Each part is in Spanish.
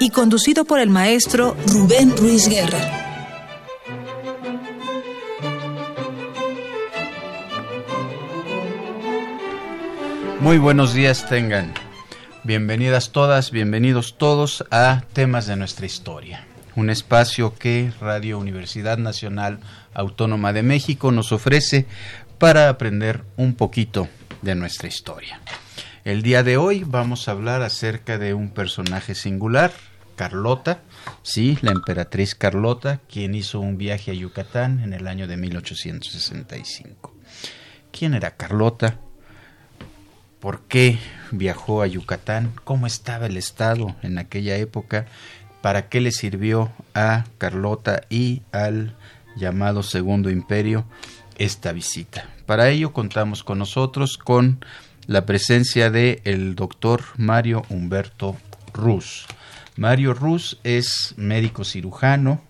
y conducido por el maestro Rubén Ruiz Guerra. Muy buenos días tengan. Bienvenidas todas, bienvenidos todos a Temas de nuestra historia, un espacio que Radio Universidad Nacional Autónoma de México nos ofrece para aprender un poquito de nuestra historia. El día de hoy vamos a hablar acerca de un personaje singular, Carlota, sí, la emperatriz Carlota, quien hizo un viaje a Yucatán en el año de 1865. ¿Quién era Carlota? ¿Por qué viajó a Yucatán? ¿Cómo estaba el Estado en aquella época? ¿Para qué le sirvió a Carlota y al llamado Segundo Imperio esta visita? Para ello contamos con nosotros con la presencia de el doctor Mario Humberto Ruz. Mario Ruz es médico cirujano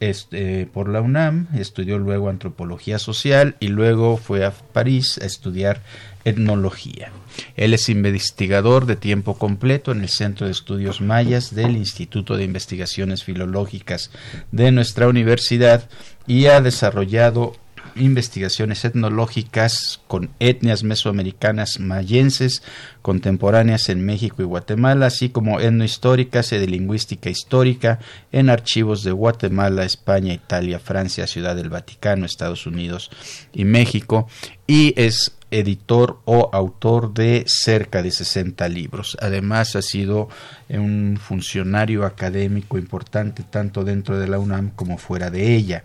este, por la UNAM, estudió luego antropología social y luego fue a París a estudiar etnología. Él es investigador de tiempo completo en el Centro de Estudios Mayas del Instituto de Investigaciones Filológicas de nuestra universidad y ha desarrollado investigaciones etnológicas con etnias mesoamericanas mayenses contemporáneas en México y Guatemala, así como etnohistóricas y de lingüística histórica en archivos de Guatemala, España, Italia, Francia, Ciudad del Vaticano, Estados Unidos y México, y es editor o autor de cerca de 60 libros. Además ha sido un funcionario académico importante tanto dentro de la UNAM como fuera de ella.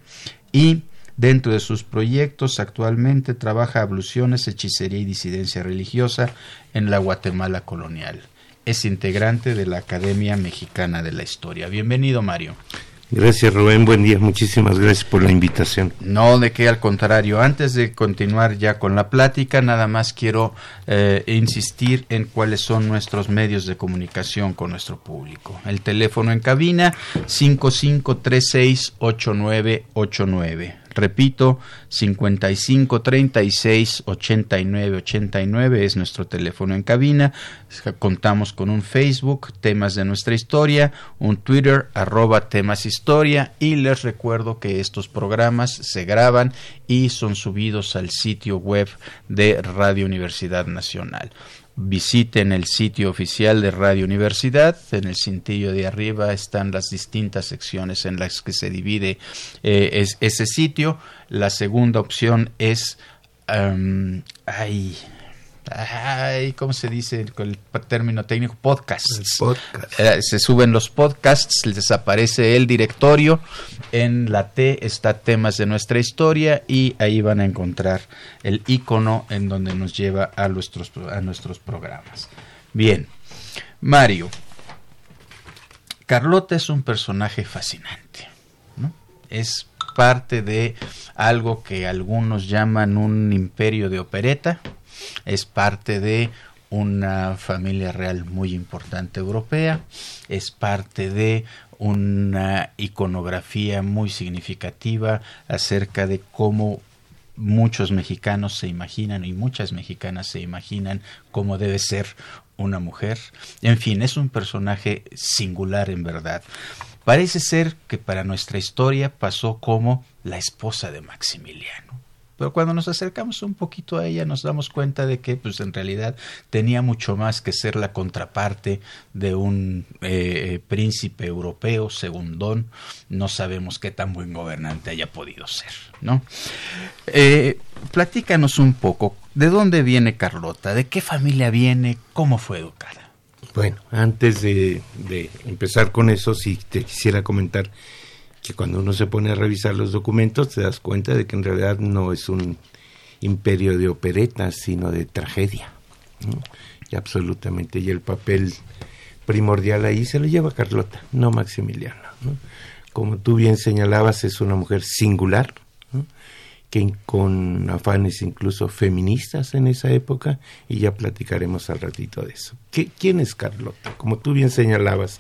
Y Dentro de sus proyectos actualmente trabaja abluciones, hechicería y disidencia religiosa en la Guatemala colonial. Es integrante de la Academia Mexicana de la Historia. Bienvenido, Mario. Gracias Rubén, buen día, muchísimas gracias por la invitación. No, de qué, al contrario, antes de continuar ya con la plática, nada más quiero eh, insistir en cuáles son nuestros medios de comunicación con nuestro público. El teléfono en cabina 55368989. Repito, 55 36 89 89 es nuestro teléfono en cabina. Contamos con un Facebook, temas de nuestra historia, un Twitter, arroba temas historia y les recuerdo que estos programas se graban y son subidos al sitio web de Radio Universidad Nacional visiten el sitio oficial de Radio Universidad. En el cintillo de arriba están las distintas secciones en las que se divide eh, ese sitio. La segunda opción es... Um, ay, ay, ¿cómo se dice con el término técnico? Podcasts. Eh, se suben los podcasts, les aparece el directorio. En la T está temas de nuestra historia y ahí van a encontrar el icono en donde nos lleva a nuestros, a nuestros programas. Bien, Mario. Carlota es un personaje fascinante. ¿no? Es parte de algo que algunos llaman un imperio de opereta es parte de una familia real muy importante europea, es parte de una iconografía muy significativa acerca de cómo muchos mexicanos se imaginan y muchas mexicanas se imaginan cómo debe ser una mujer. En fin, es un personaje singular en verdad. Parece ser que para nuestra historia pasó como la esposa de Maximiliano pero cuando nos acercamos un poquito a ella nos damos cuenta de que pues en realidad tenía mucho más que ser la contraparte de un eh, príncipe europeo segundón. No sabemos qué tan buen gobernante haya podido ser no eh, platícanos un poco de dónde viene Carlota de qué familia viene cómo fue educada bueno antes de, de empezar con eso sí te quisiera comentar cuando uno se pone a revisar los documentos te das cuenta de que en realidad no es un imperio de operetas, sino de tragedia. Y absolutamente, y el papel primordial ahí se lo lleva Carlota, no Maximiliano. Como tú bien señalabas, es una mujer singular, que con afanes incluso feministas en esa época, y ya platicaremos al ratito de eso. ¿Quién es Carlota? Como tú bien señalabas,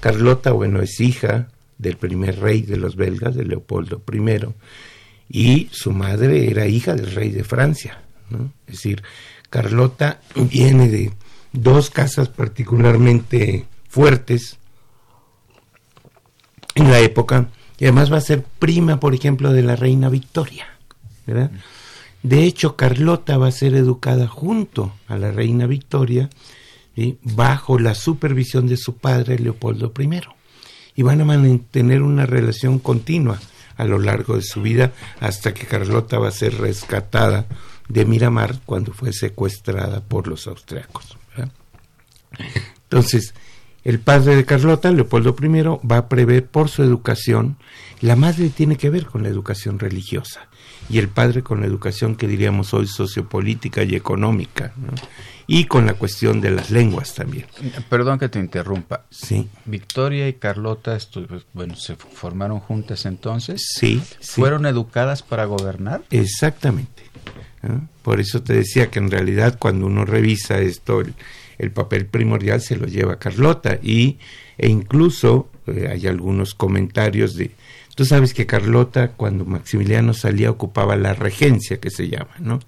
Carlota, bueno, es hija del primer rey de los belgas, de Leopoldo I, y su madre era hija del rey de Francia. Es decir, Carlota viene de dos casas particularmente fuertes en la época y además va a ser prima, por ejemplo, de la reina Victoria. De hecho, Carlota va a ser educada junto a la reina Victoria bajo la supervisión de su padre Leopoldo I y van a mantener una relación continua a lo largo de su vida hasta que Carlota va a ser rescatada de Miramar cuando fue secuestrada por los austriacos. Entonces, el padre de Carlota, Leopoldo I, va a prever por su educación, la madre tiene que ver con la educación religiosa y el padre con la educación que diríamos hoy sociopolítica y económica, y con la cuestión de las lenguas también. Perdón que te interrumpa. Sí. Victoria y Carlota, bueno, se formaron juntas entonces. Sí. ¿Fueron educadas para gobernar? Exactamente. Por eso te decía que en realidad cuando uno revisa esto, el, papel primordial se lo lleva Carlota y e incluso eh, hay algunos comentarios de tú sabes que Carlota cuando Maximiliano salía ocupaba la regencia que se llama, ¿no?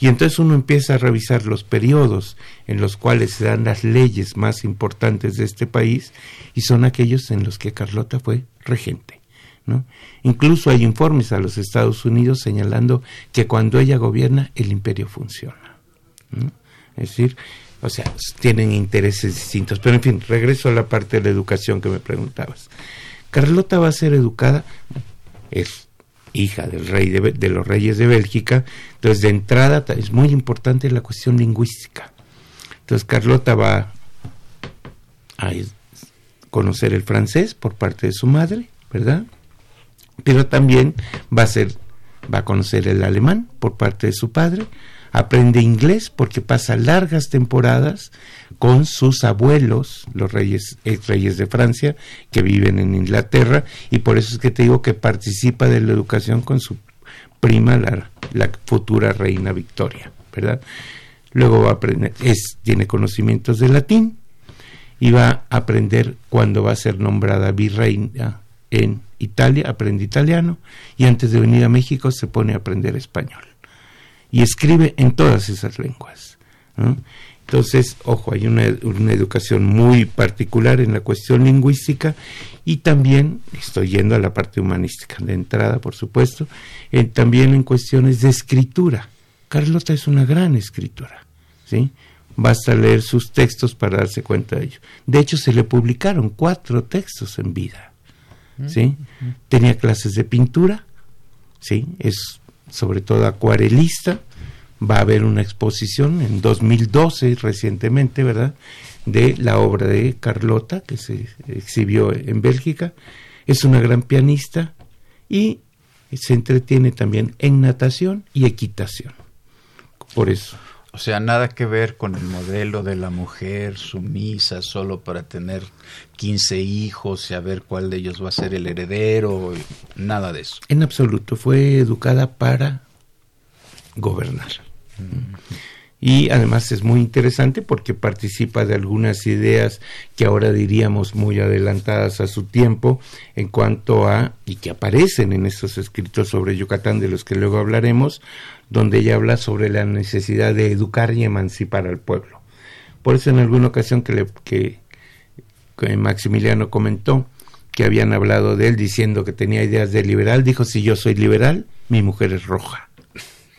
Y entonces uno empieza a revisar los periodos en los cuales se dan las leyes más importantes de este país y son aquellos en los que Carlota fue regente. ¿no? Incluso hay informes a los Estados Unidos señalando que cuando ella gobierna el imperio funciona. Es decir, o sea, tienen intereses distintos. Pero en fin, regreso a la parte de la educación que me preguntabas. Carlota va a ser educada, es hija del rey de, los reyes de Bélgica, entonces de entrada es muy importante la cuestión lingüística. Entonces Carlota va a conocer el francés por parte de su madre, ¿verdad? Pero también va a ser va a conocer el alemán por parte de su padre, aprende inglés porque pasa largas temporadas con sus abuelos, los reyes, ex reyes de Francia, que viven en Inglaterra, y por eso es que te digo que participa de la educación con su prima, la, la futura reina Victoria, ¿verdad? Luego va a aprender, es, tiene conocimientos de latín y va a aprender cuando va a ser nombrada virreina en Italia, aprende italiano y antes de venir a México se pone a aprender español y escribe en todas esas lenguas. Entonces, ojo, hay una, educación muy particular en la cuestión lingüística y también, estoy yendo a la parte humanística de entrada, por supuesto, también en cuestiones de escritura. Carlota es una gran escritora, ¿sí? Basta leer sus textos para darse cuenta de ello. De hecho, se le publicaron cuatro textos en vida, ¿sí? Tenía clases de pintura, ¿sí? Es sobre todo acuarelista. Va a haber una exposición en 2012 recientemente, ¿verdad? De la obra de Carlota que se exhibió en Bélgica. Es una gran pianista y se entretiene también en natación y equitación. Por eso. O sea, nada que ver con el modelo de la mujer sumisa solo para tener 15 hijos y a ver cuál de ellos va a ser el heredero, nada de eso. En absoluto, fue educada para gobernar. Y además es muy interesante porque participa de algunas ideas que ahora diríamos muy adelantadas a su tiempo en cuanto a, y que aparecen en estos escritos sobre Yucatán de los que luego hablaremos, donde ella habla sobre la necesidad de educar y emancipar al pueblo. Por eso en alguna ocasión que, le, que, Maximiliano comentó que habían hablado de él diciendo que tenía ideas de liberal, dijo, si yo soy liberal, mi mujer es roja.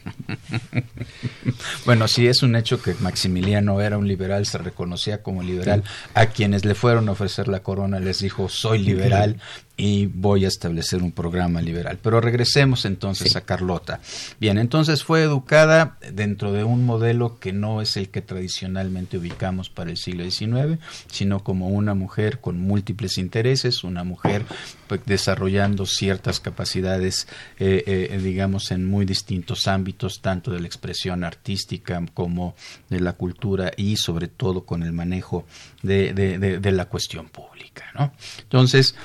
bueno, sí es un hecho que Maximiliano era un liberal, se reconocía como liberal. A quienes le fueron a ofrecer la corona les dijo, soy liberal, y voy a establecer un programa liberal. Pero regresemos entonces a Carlota. Bien, entonces fue educada dentro de un modelo que no es el que tradicionalmente ubicamos para el siglo XIX, sino como una mujer con múltiples intereses, una mujer pues, desarrollando ciertas capacidades, eh, eh, digamos, en muy distintos ámbitos tanto de la expresión artística como de la cultura y sobre todo con el manejo de, de la cuestión pública. ¿no? Entonces,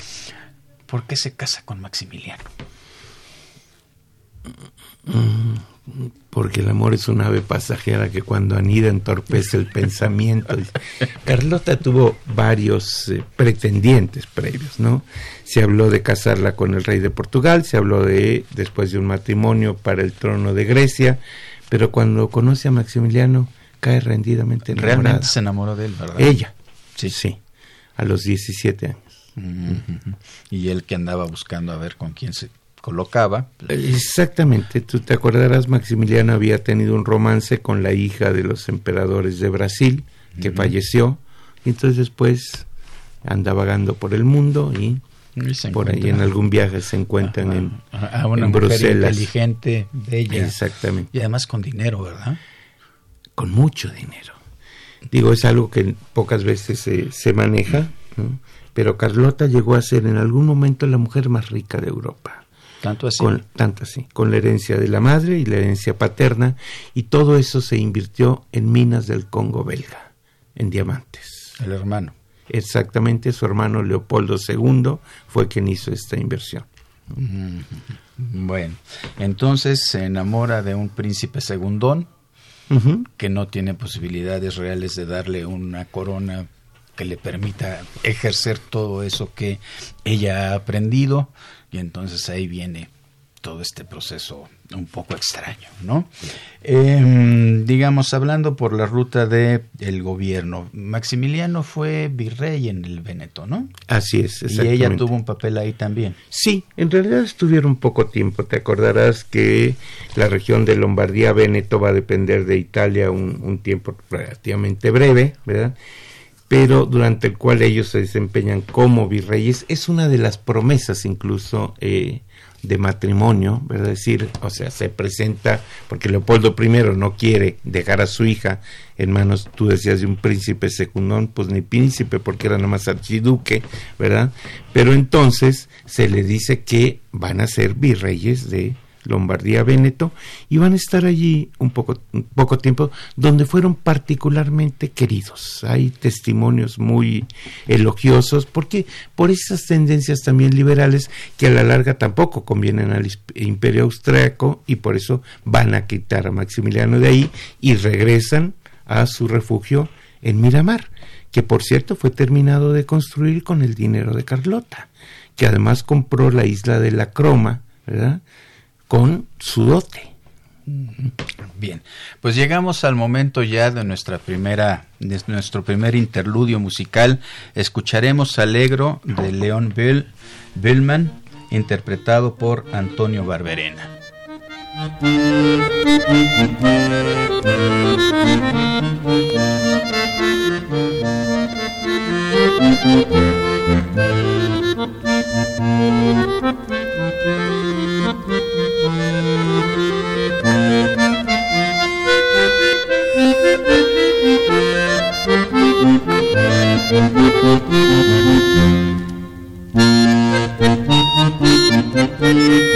¿por qué se casa con Maximiliano? porque el amor es una ave pasajera que cuando anida entorpece el pensamiento. Carlota tuvo varios eh, pretendientes previos, ¿no? Se habló de casarla con el rey de Portugal, se habló de después de un matrimonio para el trono de Grecia, pero cuando conoce a Maximiliano cae rendidamente enamorada. Realmente se enamoró de él, ¿verdad? Ella, sí, sí, a los 17 años. Y él que andaba buscando a ver con quién se colocaba. Exactamente, tú te acordarás, Maximiliano había tenido un romance con la hija de los emperadores de Brasil, que falleció, y entonces después anda vagando por el mundo y, por ahí en algún viaje se encuentran en, a una Bruselas. inteligente, bella. Exactamente. Y además con dinero, ¿verdad? Con mucho dinero. Digo, es algo que pocas veces se, se maneja, pero Carlota llegó a ser en algún momento la mujer más rica de Europa. Tanto así. Con, tanto así, con la herencia de la madre y la herencia paterna, y todo eso se invirtió en minas del Congo belga, en diamantes. El hermano. Exactamente, su hermano Leopoldo II fue quien hizo esta inversión. Bueno, entonces se enamora de un príncipe segundón que no tiene posibilidades reales de darle una corona que le permita ejercer todo eso que ella ha aprendido y entonces ahí viene todo este proceso un poco extraño, ¿no? Em, digamos, hablando por la ruta de el gobierno, Maximiliano fue virrey en el Veneto, ¿no? Así es, Y ella tuvo un papel ahí también. Sí, en realidad estuvieron poco tiempo. Te acordarás que la región de Lombardía-Veneto va a depender de Italia un, un tiempo relativamente breve, ¿verdad? Pero durante el cual ellos se desempeñan como virreyes, es una de las promesas incluso eh, de matrimonio, ¿verdad? decir, o sea, se presenta, porque Leopoldo I no quiere dejar a su hija en manos, tú decías, de un príncipe secundón, pues ni príncipe, porque era nada más archiduque, ¿verdad? Pero entonces se le dice que van a ser virreyes de Lombardía Véneto, y van a estar allí un poco, poco tiempo, donde fueron particularmente queridos. Hay testimonios muy elogiosos, porque por esas tendencias también liberales que a la larga tampoco convienen al imperio austriaco, y por eso van a quitar a Maximiliano de ahí y regresan a su refugio en Miramar, que por cierto fue terminado de construir con el dinero de Carlota, que además compró la isla de la Croma, ¿verdad? con su dote. Bien, pues llegamos al momento ya de nuestra primera, nuestro primer interludio musical. Escucharemos Alegro de León Bill, Billman, interpretado por Antonio Barberena. Thank you.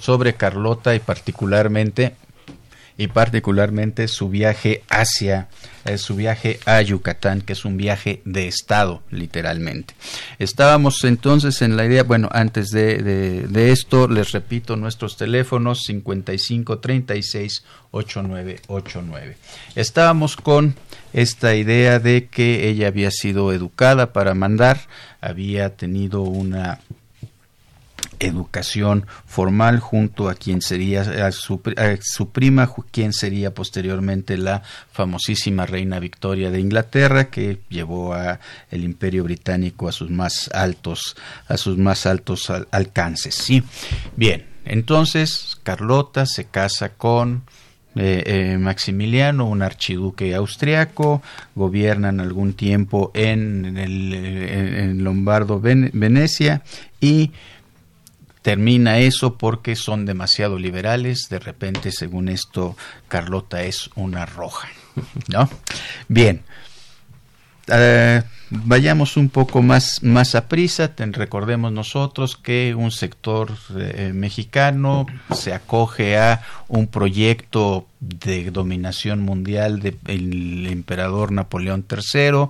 Sobre Carlota y particularmente y particularmente su viaje hacia eh, su viaje a Yucatán, que es un viaje de estado, literalmente. Estábamos entonces en la idea, bueno, antes de, de, esto, les repito nuestros teléfonos 55 36 8989. Estábamos con esta idea de que ella había sido educada para mandar, había tenido una educación formal junto a quien sería a su, prima, quien sería posteriormente la famosísima reina Victoria de Inglaterra, que llevó a el Imperio británico a sus más altos, a sus más altos alcances. Sí, bien. Entonces Carlota se casa con eh, eh, Maximiliano, un archiduque austriaco, gobiernan algún tiempo en, en Lombardo, Venecia y termina eso porque son demasiado liberales, de repente, según esto, Carlota es una roja, ¿no? Bien, eh, vayamos un poco más, más a prisa, recordemos nosotros que un sector eh, mexicano se acoge a un proyecto de dominación mundial del emperador Napoleón III,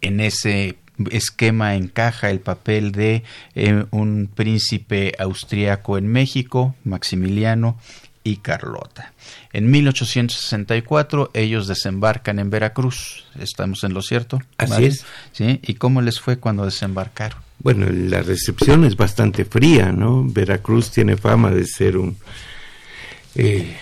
en ese esquema encaja el papel de eh, un príncipe austríaco en México, Maximiliano y Carlota. En 1864 ellos desembarcan en Veracruz. ¿Estamos en lo cierto? Así es. ¿Sí? ¿Y cómo les fue cuando desembarcaron? Bueno, la recepción es bastante fría, ¿no? Veracruz tiene fama de ser un... Eh,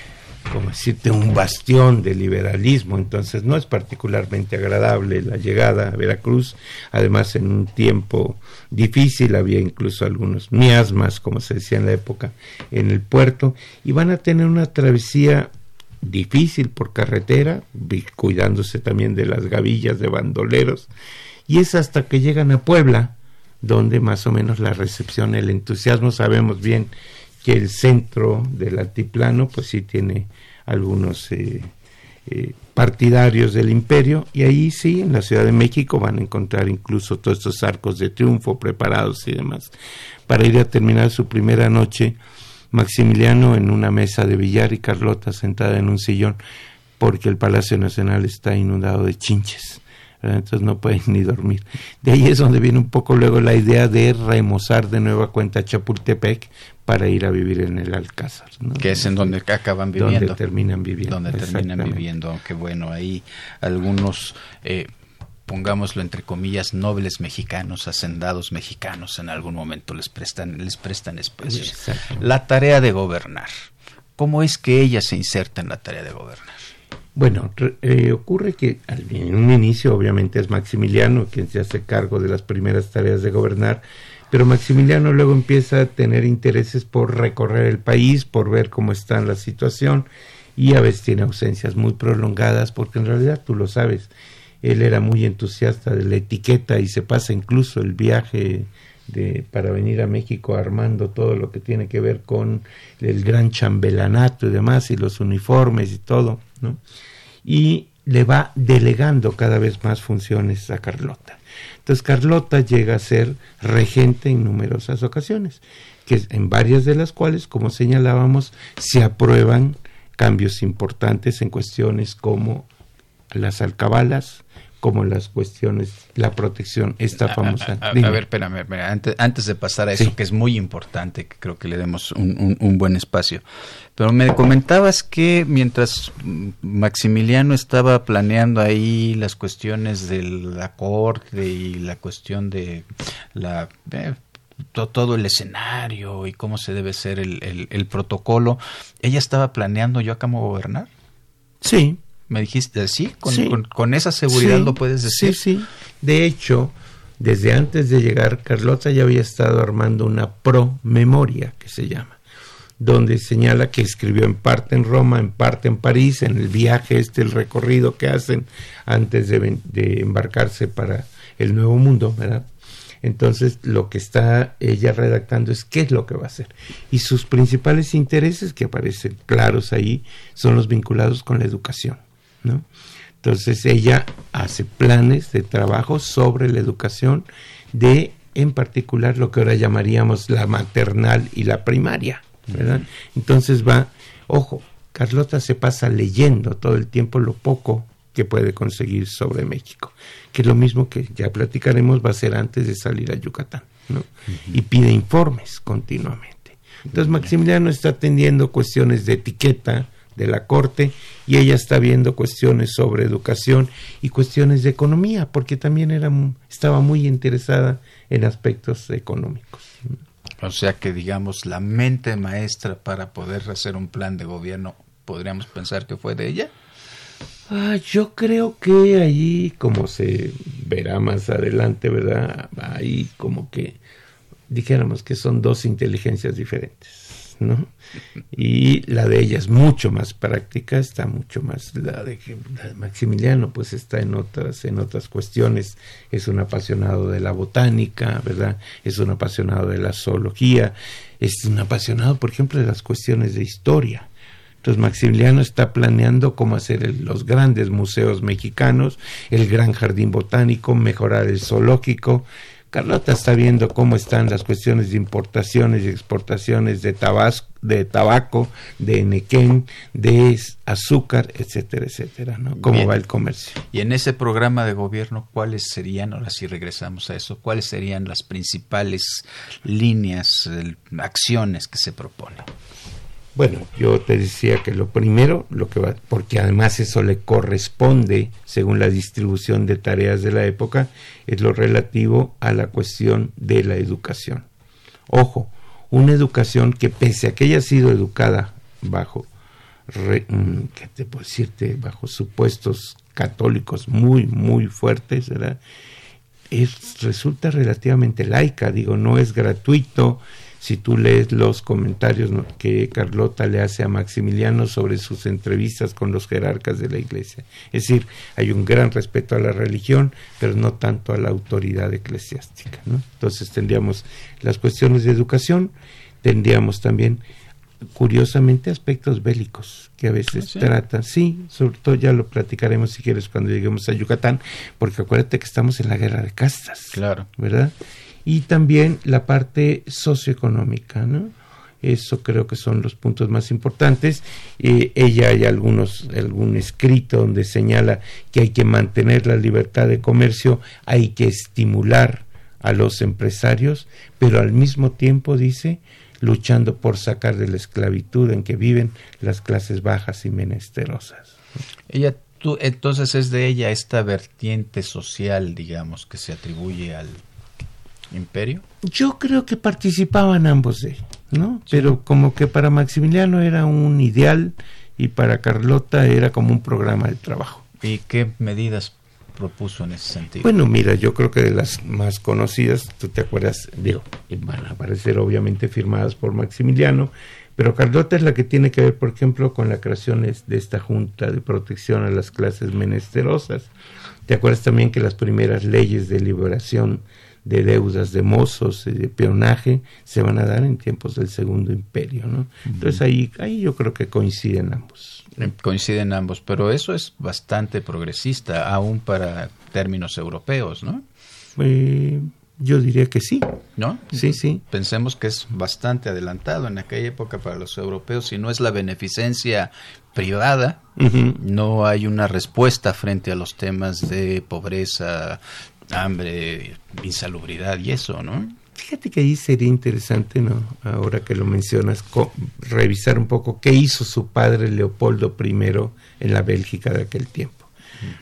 como decirte, un bastión de liberalismo, entonces no es particularmente agradable la llegada a Veracruz, además en un tiempo difícil, había incluso algunos miasmas, como se decía en la época, en el puerto, y van a tener una travesía difícil por carretera, cuidándose también de las gavillas de bandoleros, y es hasta que llegan a Puebla, donde más o menos la recepción, el entusiasmo, sabemos bien que el centro del altiplano pues sí tiene algunos eh, eh, partidarios del imperio y ahí sí en la Ciudad de México van a encontrar incluso todos estos arcos de triunfo preparados y demás para ir a terminar su primera noche Maximiliano en una mesa de billar y Carlota sentada en un sillón porque el Palacio Nacional está inundado de chinches entonces no pueden ni dormir. De ahí es donde viene un poco luego la idea de remozar de nueva cuenta Chapultepec para ir a vivir en el Alcázar. Que es en donde acaban viviendo. Donde terminan viviendo. Donde terminan viviendo, aunque bueno, ahí algunos... Eh, pongámoslo entre comillas, nobles mexicanos, hacendados mexicanos, en algún momento les prestan, les prestan espacios. La tarea de gobernar. ¿Cómo es que ella se inserta en la tarea de gobernar? Bueno, eh, ocurre que en un inicio obviamente es Maximiliano quien se hace cargo de las primeras tareas de gobernar, pero Maximiliano luego empieza a tener intereses por recorrer el país, por ver cómo está la situación y a veces tiene ausencias muy prolongadas porque en realidad tú lo sabes, él era muy entusiasta de la etiqueta y se pasa incluso el viaje de, para venir a México armando todo lo que tiene que ver con el gran chambelanato y demás y los uniformes y todo, ¿no? Y le va delegando cada vez más funciones a Carlota. Entonces Carlota llega a ser regente en numerosas ocasiones, que en varias de las cuales, como señalábamos, se aprueban cambios importantes en cuestiones como las alcabalas, como las cuestiones, la protección, esta famosa. A, ver, espérame, antes, antes, de pasar a eso, que es muy importante, que creo que le demos un, un, buen espacio. Pero me comentabas que mientras Maximiliano estaba planeando ahí las cuestiones de la corte y la cuestión de la eh, todo el escenario y cómo se debe ser el, el, el protocolo, ella estaba planeando yo a cómo gobernar. Sí, me dijiste, ¿sí? Con, Con, esa seguridad lo puedes decir. Sí, sí. De hecho, desde antes de llegar, Carlota ya había estado armando una promemoria, que se llama, donde señala que escribió en parte en Roma, en parte en París, en el viaje este, el recorrido que hacen antes de, de embarcarse para el Nuevo Mundo, ¿verdad? Entonces, lo que está ella redactando es qué es lo que va a hacer. Y sus principales intereses, que aparecen claros ahí, son los vinculados con la educación. ¿No? Entonces ella hace planes de trabajo sobre la educación de, en particular, lo que ahora llamaríamos la maternal y la primaria, ¿verdad? Entonces va, ojo, Carlota se pasa leyendo todo el tiempo lo poco que puede conseguir sobre México, que lo mismo que ya platicaremos va a ser antes de salir a Yucatán, ¿no? Y pide informes continuamente. Entonces Maximiliano está atendiendo cuestiones de etiqueta de la corte y ella está viendo cuestiones sobre educación y cuestiones de economía, porque también era, estaba muy interesada en aspectos económicos. O sea que digamos la mente maestra para poder hacer un plan de gobierno, podríamos pensar que fue de ella. Ah, yo creo que ahí, como se verá más adelante, ¿verdad? Ahí como que dijéramos que son dos inteligencias diferentes, ¿no? Y la de ella es mucho más práctica, está mucho más la de, Maximiliano, pues está en otras en otras cuestiones, es un apasionado de la botánica, ¿verdad? Es un apasionado de la zoología, es un apasionado, por ejemplo, de las cuestiones de historia entonces Maximiliano está planeando cómo hacer los grandes museos mexicanos, el gran jardín botánico, mejorar el zoológico. Carlota está viendo cómo están las cuestiones de importaciones y exportaciones de, de tabaco, de nequén, de azúcar, etcétera, etcétera, ¿no? Cómo va el comercio. Y en ese programa de gobierno, ¿cuáles serían, ahora sí regresamos a eso, cuáles serían las principales líneas, acciones que se proponen? Bueno, yo te decía que lo primero, lo que va, porque además eso le corresponde, según la distribución de tareas de la época, es lo relativo a la cuestión de la educación. Ojo, una educación que pese a que haya sido educada bajo, mm, ¿qué te puedo decirte? Bajo supuestos católicos muy, muy fuertes, ¿verdad? Es, resulta relativamente laica, digo, no es gratuito, si tú lees los comentarios que Carlota le hace a Maximiliano sobre sus entrevistas con los jerarcas de la iglesia. Es decir, hay un gran respeto a la religión, pero no tanto a la autoridad eclesiástica. Entonces tendríamos las cuestiones de educación, tendríamos también, curiosamente, aspectos bélicos que a veces ah, tratan. Sí, sobre todo ya lo platicaremos si quieres cuando lleguemos a Yucatán, porque acuérdate que estamos en la guerra de castas. Claro. ¿Verdad? Y también la parte socioeconómica, ¿no? Eso creo que son los puntos más importantes. Eh, ella hay algunos, algún escrito donde señala que hay que mantener la libertad de comercio, hay que estimular a los empresarios, pero al mismo tiempo dice luchando por sacar de la esclavitud en que viven las clases bajas y menesterosas. Ella tú, entonces es de ella esta vertiente social, digamos, que se atribuye al imperio? Yo creo que participaban ambos de ¿no? Pero como que para Maximiliano era un ideal y para Carlota era como un programa de trabajo. ¿Y qué medidas propuso en ese sentido? Bueno, mira, yo creo que de las más conocidas, tú te acuerdas, digo, van a aparecer obviamente firmadas por Maximiliano, pero Carlota es la que tiene que ver, por ejemplo, con la creación de esta Junta de Protección a las Clases Menesterosas. ¿Te acuerdas también que las primeras leyes de liberación de deudas de mozos y de peonaje se van a dar en tiempos del Segundo Imperio, ¿no? Entonces ahí, ahí yo creo que coinciden ambos. Eh, coinciden ambos, pero eso es bastante progresista, aún para términos europeos, ¿no? Eh, yo diría que sí. ¿No? Sí, sí. Pensemos que es bastante adelantado en aquella época para los europeos. Si no es la beneficencia privada, no hay una respuesta frente a los temas de pobreza, hambre, insalubridad y eso, ¿no? Fíjate que ahí sería interesante, ¿no? Ahora que lo mencionas, revisar un poco qué hizo su padre Leopoldo I en la Bélgica de aquel tiempo.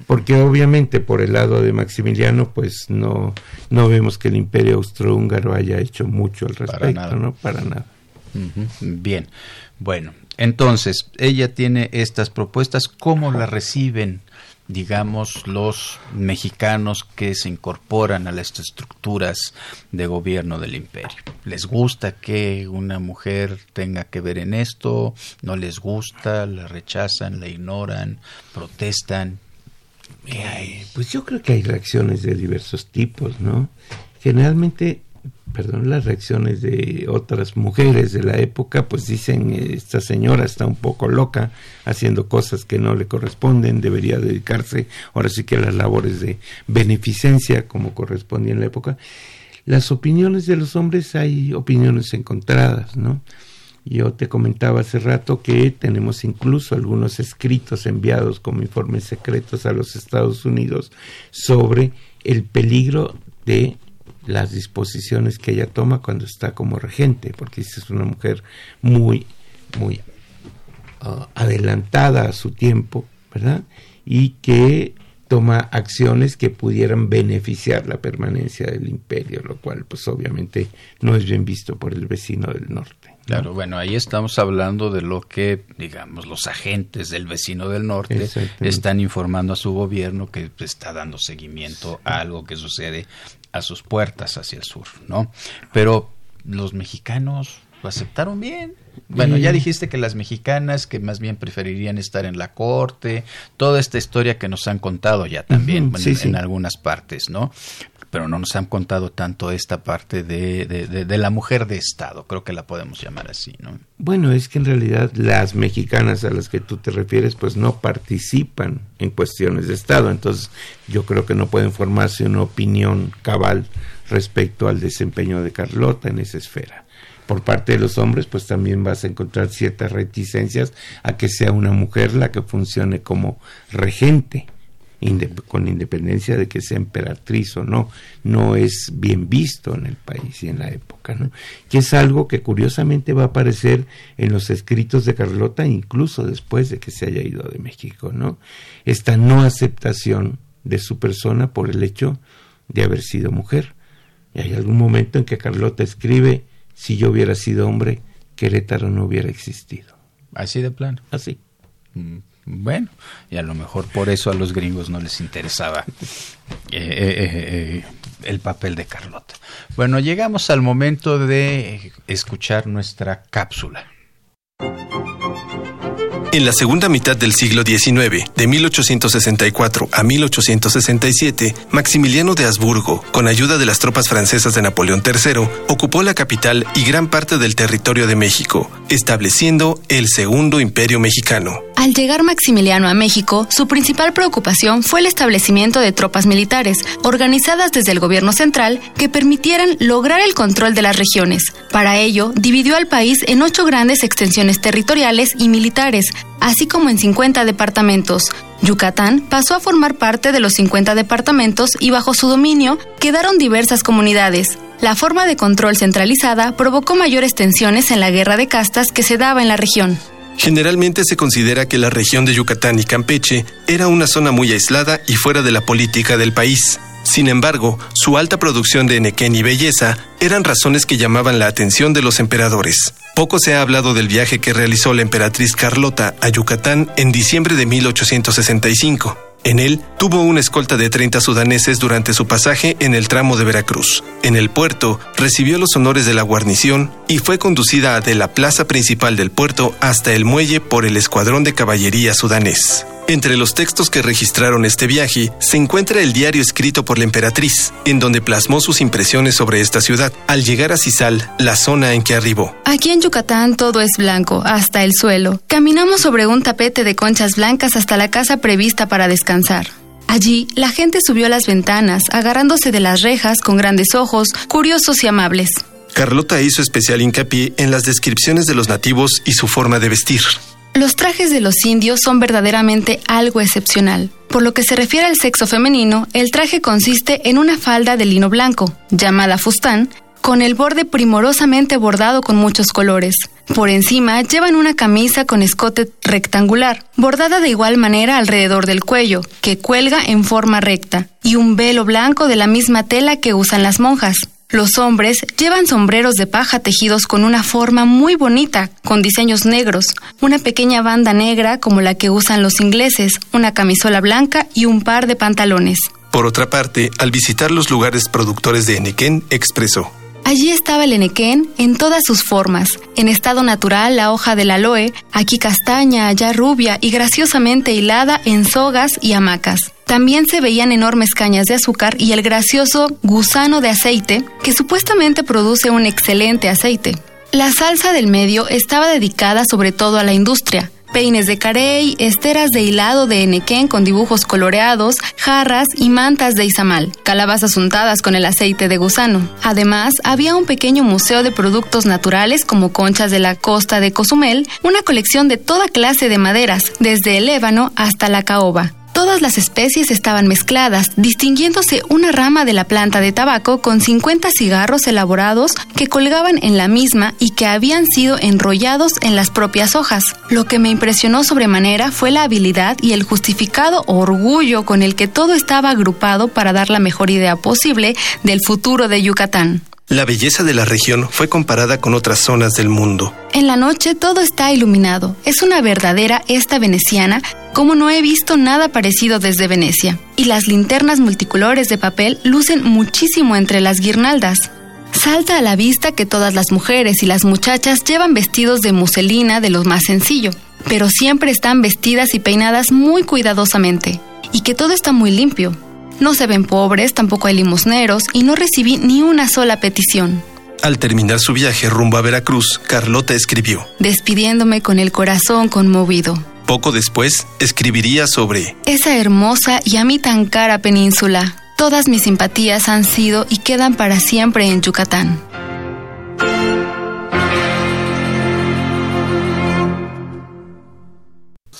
Porque obviamente por el lado de Maximiliano, pues no, no vemos que el imperio austrohúngaro haya hecho mucho al respecto, ¿no? Para nada. Bien, bueno, entonces ella tiene estas propuestas, ¿cómo las reciben digamos, los mexicanos que se incorporan a las estructuras de gobierno del imperio. ¿Les gusta que una mujer tenga que ver en esto? ¿No les gusta? ¿La rechazan? ¿La ignoran? ¿Protestan? ¿Qué Pues yo creo que hay reacciones de diversos tipos, ¿no? Generalmente perdón, las reacciones de otras mujeres de la época, pues dicen, esta señora está un poco loca, haciendo cosas que no le corresponden, debería dedicarse ahora sí que a las labores de beneficencia como correspondía en la época. las opiniones de los hombres hay opiniones encontradas, ¿no? Yo te comentaba hace rato que tenemos incluso algunos escritos enviados como informes secretos a los Estados Unidos sobre el peligro de las disposiciones que ella toma cuando está como regente, porque es una mujer muy, muy ah, adelantada a su tiempo, ¿verdad? Y que toma acciones que pudieran beneficiar la permanencia del imperio, lo cual pues obviamente no es bien visto por el vecino del norte. Claro, bueno, ahí estamos hablando de lo que, digamos, los agentes del vecino del norte están informando a su gobierno que está dando seguimiento a algo que sucede a sus puertas hacia el sur, ¿no? Pero los mexicanos lo aceptaron bien. Bueno, ya dijiste que las mexicanas que más bien preferirían estar en la corte, toda esta historia que nos han contado ya también en, algunas partes, ¿no? Pero no nos han contado tanto esta parte de, de, la mujer de Estado, creo que la podemos llamar así, ¿no? Bueno, es que en realidad las mexicanas a las que tú te refieres, pues no participan en cuestiones de Estado, entonces yo creo que no pueden formarse una opinión cabal respecto al desempeño de Carlota en esa esfera por parte de los hombres, pues también vas a encontrar ciertas reticencias a que sea una mujer la que funcione como regente, con independencia de que sea emperatriz o no, no es bien visto en el país y en la época, ¿no? Que es algo que curiosamente va a aparecer en los escritos de Carlota incluso después de que se haya ido de México, ¿no? Esta no aceptación de su persona por el hecho de haber sido mujer. Y hay algún momento en que Carlota escribe si yo hubiera sido hombre, Querétaro no hubiera existido. Así de plano. Así. Mm, bueno, y a lo mejor por eso a los gringos no les interesaba eh, eh, eh, el papel de Carlota. Bueno, llegamos al momento de escuchar nuestra cápsula. En la segunda mitad del siglo XIX, de 1864 a 1867, Maximiliano de Habsburgo, con ayuda de las tropas francesas de Napoleón III, ocupó la capital y gran parte del territorio de México, estableciendo el Segundo Imperio Mexicano. Al llegar Maximiliano a México, su principal preocupación fue el establecimiento de tropas militares, organizadas desde el gobierno central, que permitieran lograr el control de las regiones. Para ello, dividió al país en ocho grandes extensiones territoriales y militares, así como en 50 departamentos. Yucatán pasó a formar parte de los 50 departamentos y bajo su dominio quedaron diversas comunidades. La forma de control centralizada provocó mayores tensiones en la guerra de castas que se daba en la región. Generalmente se considera que la región de Yucatán y Campeche era una zona muy aislada y fuera de la política del país. Sin embargo, su alta producción de nequén y belleza eran razones que llamaban la atención de los emperadores. Poco se ha hablado del viaje que realizó la emperatriz Carlota a Yucatán en diciembre de 1865. En él tuvo una escolta de 30 sudaneses durante su pasaje en el tramo de Veracruz. En el puerto recibió los honores de la guarnición y fue conducida de la plaza principal del puerto hasta el muelle por el escuadrón de caballería sudanés. Entre los textos que registraron este viaje se encuentra el diario escrito por la emperatriz, en donde plasmó sus impresiones sobre esta ciudad, al llegar a Cisal, la zona en que arribó. Aquí en Yucatán todo es blanco, hasta el suelo. Caminamos sobre un tapete de conchas blancas hasta la casa prevista para descansar. Allí, la gente subió a las ventanas, agarrándose de las rejas con grandes ojos, curiosos y amables. Carlota hizo especial hincapié en las descripciones de los nativos y su forma de vestir. Los trajes de los indios son verdaderamente algo excepcional. Por lo que se refiere al sexo femenino, el traje consiste en una falda de lino blanco, llamada fustán, con el borde primorosamente bordado con muchos colores. Por encima llevan una camisa con escote rectangular, bordada de igual manera alrededor del cuello, que cuelga en forma recta, y un velo blanco de la misma tela que usan las monjas. Los hombres llevan sombreros de paja tejidos con una forma muy bonita, con diseños negros, una pequeña banda negra como la que usan los ingleses, una camisola blanca y un par de pantalones. Por otra parte, al visitar los lugares productores de Enequén, expresó. Allí estaba el enequén en todas sus formas. En estado natural, la hoja del aloe, aquí castaña, allá rubia y graciosamente hilada en sogas y hamacas. También se veían enormes cañas de azúcar y el gracioso gusano de aceite, que supuestamente produce un excelente aceite. La salsa del medio estaba dedicada sobre todo a la industria. Peines de carey, esteras de hilado de enequén con dibujos coloreados, jarras y mantas de izamal, calabazas untadas con el aceite de gusano. Además, había un pequeño museo de productos naturales como conchas de la costa de Cozumel, una colección de toda clase de maderas, desde el ébano hasta la caoba. Todas las especies estaban mezcladas, distinguiéndose una rama de la planta de tabaco con 50 cigarros elaborados que colgaban en la misma y que habían sido enrollados en las propias hojas. Lo que me impresionó sobremanera fue la habilidad y el justificado orgullo con el que todo estaba agrupado para dar la mejor idea posible del futuro de Yucatán. La belleza de la región fue comparada con otras zonas del mundo. En la noche todo está iluminado. Es una verdadera esta veneciana, como no he visto nada parecido desde Venecia. Y las linternas multicolores de papel lucen muchísimo entre las guirnaldas. Salta a la vista que todas las mujeres y las muchachas llevan vestidos de muselina de lo más sencillo, pero siempre están vestidas y peinadas muy cuidadosamente, y que todo está muy limpio. No se ven pobres, tampoco hay limosneros y no recibí ni una sola petición. Al terminar su viaje rumbo a Veracruz, Carlota escribió, despidiéndome con el corazón conmovido. Poco después, escribiría sobre esa hermosa y a mí tan cara península. Todas mis simpatías han sido y quedan para siempre en Yucatán.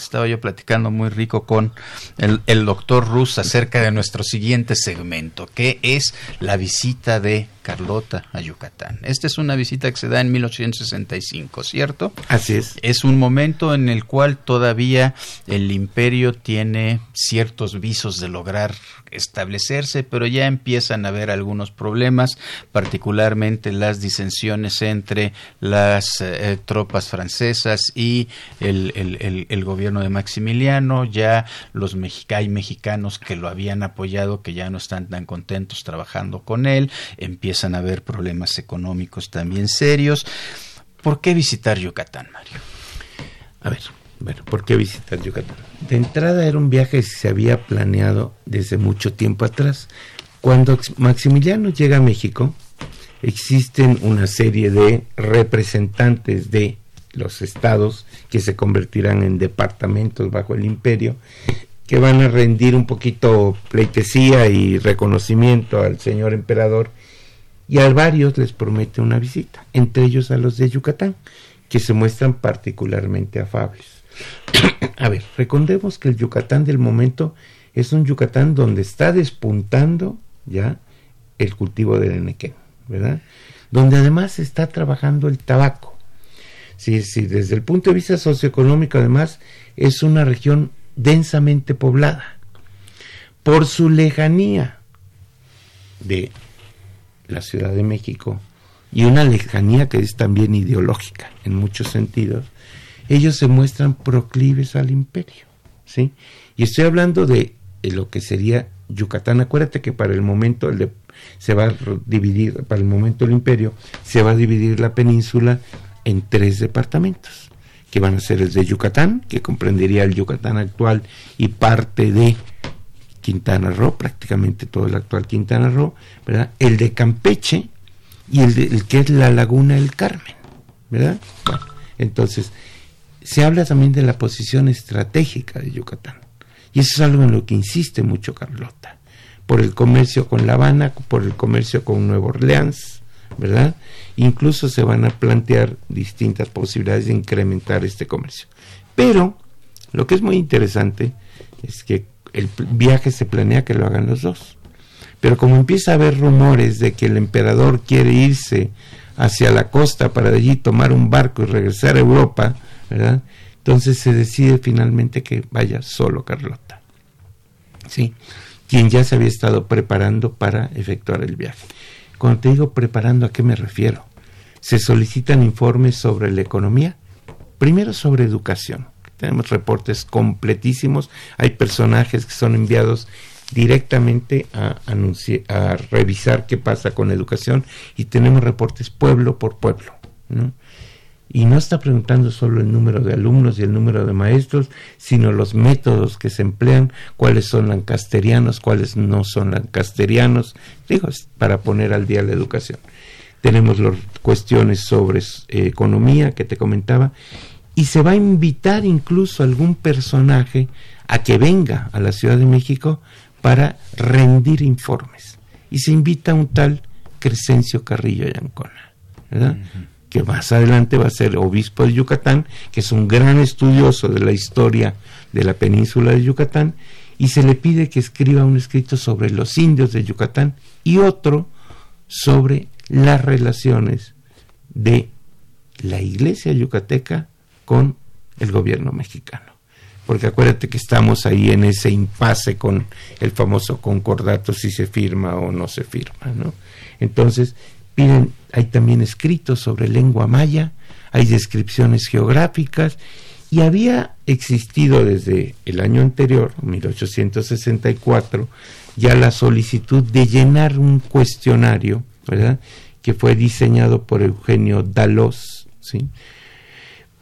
Estaba yo platicando muy rico con el, el doctor Rus acerca de nuestro siguiente segmento, que es la visita de Carlota a Yucatán. Esta es una visita que se da en 1865, ¿cierto? Así es. Es un momento en el cual todavía el imperio tiene ciertos visos de lograr establecerse, pero ya empiezan a haber algunos problemas, particularmente las disensiones entre las eh, tropas francesas y el, el, el, gobierno de Maximiliano, ya los hay mexicanos que lo habían apoyado, que ya no están tan contentos trabajando con él, a haber problemas económicos también serios. ¿Por qué visitar Yucatán, Mario? A ver, bueno, ¿por qué visitar Yucatán? De entrada era un viaje que se había planeado desde mucho tiempo atrás. Cuando Maximiliano llega a México, existen una serie de representantes de los estados que se convertirán en departamentos bajo el imperio, que van a rendir un poquito pleitesía y reconocimiento al señor emperador, y a varios les promete una visita, entre ellos a los de Yucatán, que se muestran particularmente afables. a ver, recordemos que el Yucatán del momento es un Yucatán donde está despuntando ya el cultivo del enequén, ¿verdad? Donde además está trabajando el tabaco. Sí, sí, desde el punto de vista socioeconómico además es una región densamente poblada. Por su lejanía de la Ciudad de México y una lejanía que es también ideológica en muchos sentidos, ellos se muestran proclives al imperio, ¿sí? Y estoy hablando de, lo que sería Yucatán. Acuérdate que para el momento el se va a dividir, para el momento del imperio, se va a dividir la península en tres departamentos, que van a ser el de Yucatán, que comprendería el Yucatán actual y parte de Quintana Roo, prácticamente todo el actual Quintana Roo, ¿verdad? El de Campeche y el, que es la Laguna del Carmen, ¿verdad? entonces, se habla también de la posición estratégica de Yucatán. Y eso es algo en lo que insiste mucho Carlota. Por el comercio con La Habana, por el comercio con Nueva Orleans, ¿verdad? Incluso se van a plantear distintas posibilidades de incrementar este comercio. Pero lo que es muy interesante es que el viaje se planea que lo hagan los dos. Pero como empieza a haber rumores de que el emperador quiere irse hacia la costa para allí tomar un barco y regresar a Europa, ¿verdad? Entonces se decide finalmente que vaya solo Carlota, ¿sí? Quien ya se había estado preparando para efectuar el viaje. Cuando te digo preparando, ¿a qué me refiero? Se solicitan informes sobre la economía, primero sobre educación. Tenemos reportes completísimos, hay personajes que son enviados directamente a, a revisar qué pasa con educación y tenemos reportes pueblo por pueblo. ¿no? y no está preguntando solo el número de alumnos y el número de maestros, sino los métodos que se emplean, cuáles son lancasterianos, cuáles no son lancasterianos, digo, para poner al día la educación. Tenemos las cuestiones sobre eh, economía que te comentaba y se va a invitar incluso a algún personaje a que venga a la Ciudad de México para rendir informes. Y se invita a un tal Crescencio Carrillo ¿verdad? que más adelante va a ser obispo de Yucatán, que es un gran estudioso de la historia de la península de Yucatán, y se le pide que escriba un escrito sobre los indios de Yucatán y otro sobre las relaciones de la iglesia yucateca con el gobierno mexicano. Porque acuérdate que estamos ahí en ese impasse con el famoso concordato si se firma o no se firma, ¿no? Entonces, piden, hay también escritos sobre lengua maya, hay descripciones geográficas y había existido desde el año anterior, 1864, ya la solicitud de llenar un cuestionario, ¿verdad? que fue diseñado por Eugenio Dalos, ¿sí?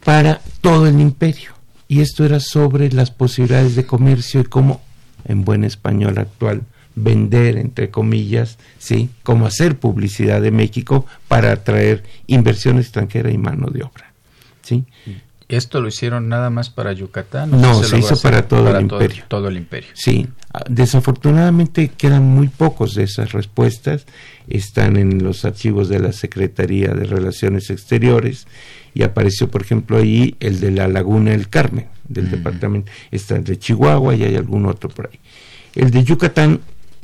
Para todo el imperio. Y esto era sobre las posibilidades de comercio y cómo, en buen español actual, vender, entre comillas, ¿sí? Cómo hacer publicidad de México para atraer inversión extranjera y mano de obra, ¿sí? ¿Esto lo hicieron nada más para Yucatán? no, se, hizo para todo el imperio. Todo el imperio. Sí, ah, desafortunadamente quedan muy pocos de esas respuestas. Están en los archivos de la Secretaría de Relaciones Exteriores y apareció, por ejemplo, ahí el de la Laguna del Carmen, del departamento. Está el de Chihuahua y hay algún otro por ahí. El de Yucatán,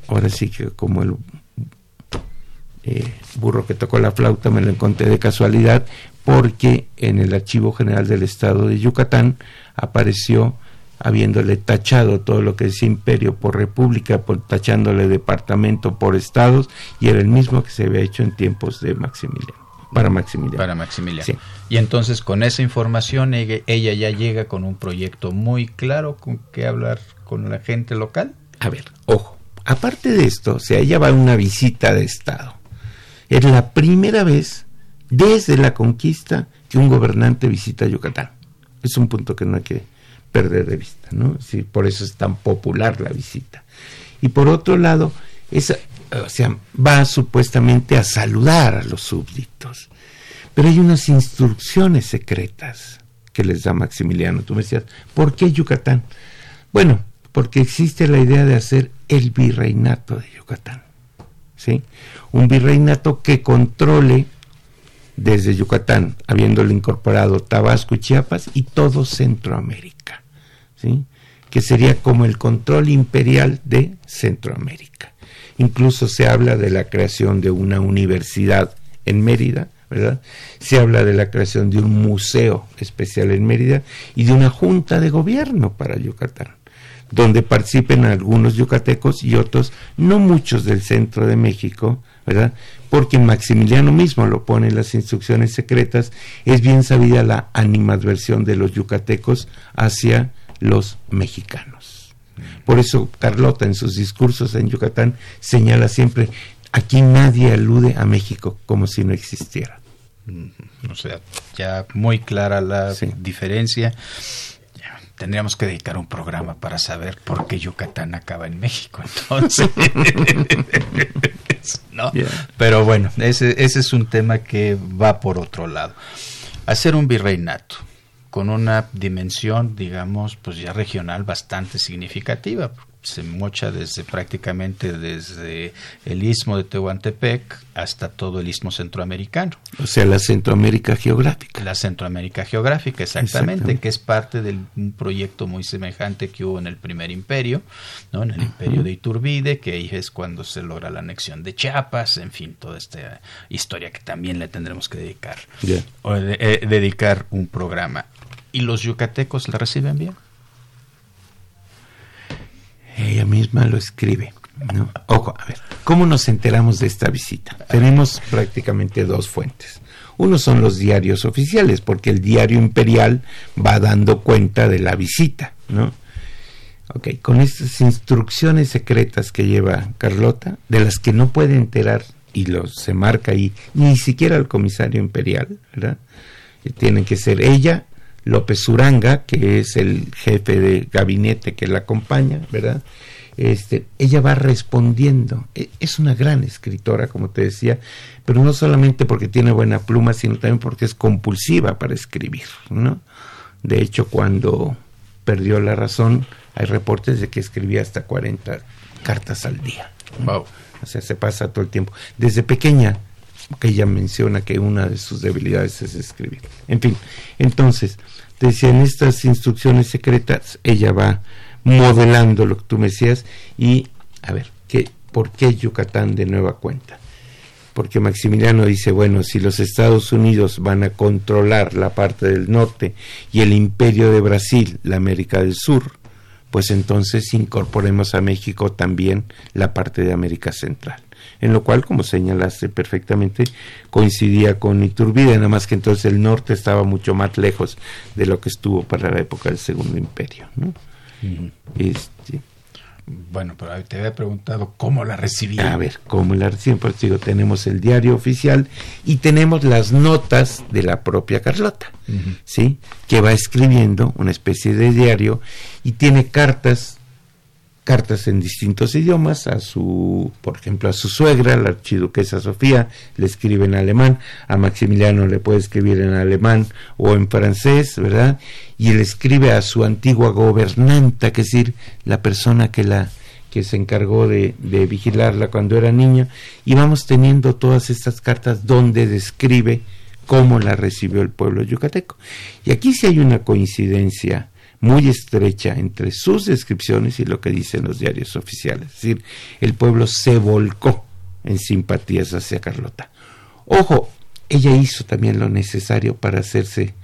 ahora sí que como el eh, burro que tocó la flauta me lo encontré de casualidad, porque en el Archivo General del Estado de Yucatán apareció habiéndole tachado todo lo que es imperio por república, por, tachándole departamento por estados, y era el mismo que se había hecho en tiempos de Maximiliano. Para Maximiliano. Para Maximiliano. Y entonces con esa información ella, ya llega con un proyecto muy claro con que hablar con la gente local. A ver, ojo. Aparte de esto, o sea, ella va a una visita de Estado. Es la primera vez desde la conquista que un gobernante visita Yucatán. Es un punto que no hay que perder de vista, ¿no? Por eso es tan popular la visita. Y por otro lado, esa, o va supuestamente a saludar a los súbditos. Pero hay unas instrucciones secretas que les da Maximiliano. Tú me decías, ¿por qué Yucatán? Bueno, porque existe la idea de hacer el virreinato de Yucatán. ¿Sí? Un virreinato que controle desde Yucatán, habiéndole incorporado Tabasco y Chiapas y todo Centroamérica, ¿sí? que sería como el control imperial de Centroamérica. Incluso se habla de la creación de una universidad en Mérida, ¿verdad? Se habla de la creación de un museo especial en Mérida y de una junta de gobierno para Yucatán, donde participen algunos yucatecos y otros, no muchos del centro de México, ¿verdad? porque Maximiliano mismo lo pone en las instrucciones secretas, es bien sabida la animadversión de los yucatecos hacia los mexicanos. Por eso Carlota en sus discursos en Yucatán señala siempre, aquí nadie alude a México como si no existiera. O sea, ya muy clara la diferencia tendríamos que dedicar un programa para saber por qué Yucatán acaba en México. Entonces, ¿no? Pero bueno, ese, ese es un tema que va por otro lado. Hacer un virreinato con una dimensión, digamos, pues ya regional bastante significativa, se mocha desde prácticamente desde el istmo de Tehuantepec hasta todo el istmo centroamericano. O sea, la Centroamérica geográfica. La Centroamérica geográfica, exactamente, que es parte de un proyecto muy semejante que hubo en el primer imperio, ¿no? en el imperio de Iturbide, que ahí es cuando se logra la anexión de Chiapas, en fin, toda esta historia que también le tendremos que dedicar, o eh, dedicar un programa. ¿Y los yucatecos la reciben bien? Ella misma lo escribe. Ojo, a ver, ¿cómo nos enteramos de esta visita? Tenemos prácticamente dos fuentes. Uno son los diarios oficiales, porque el diario imperial va dando cuenta de la visita, ¿no? Ok, con estas instrucciones secretas que lleva Carlota, de las que no puede enterar, y lo, se marca ahí, ni siquiera el comisario imperial, ¿verdad? Tienen que ser ella López Uranga, que es el jefe de gabinete que la acompaña, ¿verdad? Este, ella va respondiendo. E, es una gran escritora, como te decía, pero no solamente porque tiene buena pluma, sino también porque es compulsiva para escribir, ¿no? De hecho, cuando perdió la razón, hay reportes de que escribía hasta 40 cartas al día. Wow. O sea, se pasa todo el tiempo. Desde pequeña, que ella menciona que una de sus debilidades es escribir. En fin, entonces, decía, en estas instrucciones secretas, ella va modelando lo que tú me decías y, a ver, ¿qué, ¿por qué Yucatán de nueva cuenta? Porque Maximiliano dice, bueno, si los Estados Unidos van a controlar la parte del norte y el imperio de Brasil, la América del Sur, pues entonces incorporemos a México también la parte de América Central. En lo cual, como señalaste perfectamente, coincidía con Iturbide, nada más que entonces el norte estaba mucho más lejos de lo que estuvo para la época del Segundo Imperio. ¿no? este, bueno, pero te había preguntado cómo la recibía. A ver, ¿cómo la reciben? Pues digo, tenemos el diario oficial y tenemos las notas de la propia Carlota, ¿sí? Que va escribiendo una especie de diario y tiene cartas, cartas en distintos idiomas, a su, por ejemplo, a su suegra, la archiduquesa Sofía, le escribe en alemán, a Maximiliano le puede escribir en alemán o en francés, ¿verdad? y él escribe a su antigua gobernanta, que es decir, la persona que la que se encargó de, de vigilarla cuando era niña, y vamos teniendo todas estas cartas donde describe cómo la recibió el pueblo yucateco. Y aquí sí hay una coincidencia muy estrecha entre sus descripciones y lo que dicen los diarios oficiales. Es decir, el pueblo se volcó en simpatías hacia Carlota. Ojo, ella hizo también lo necesario para hacerse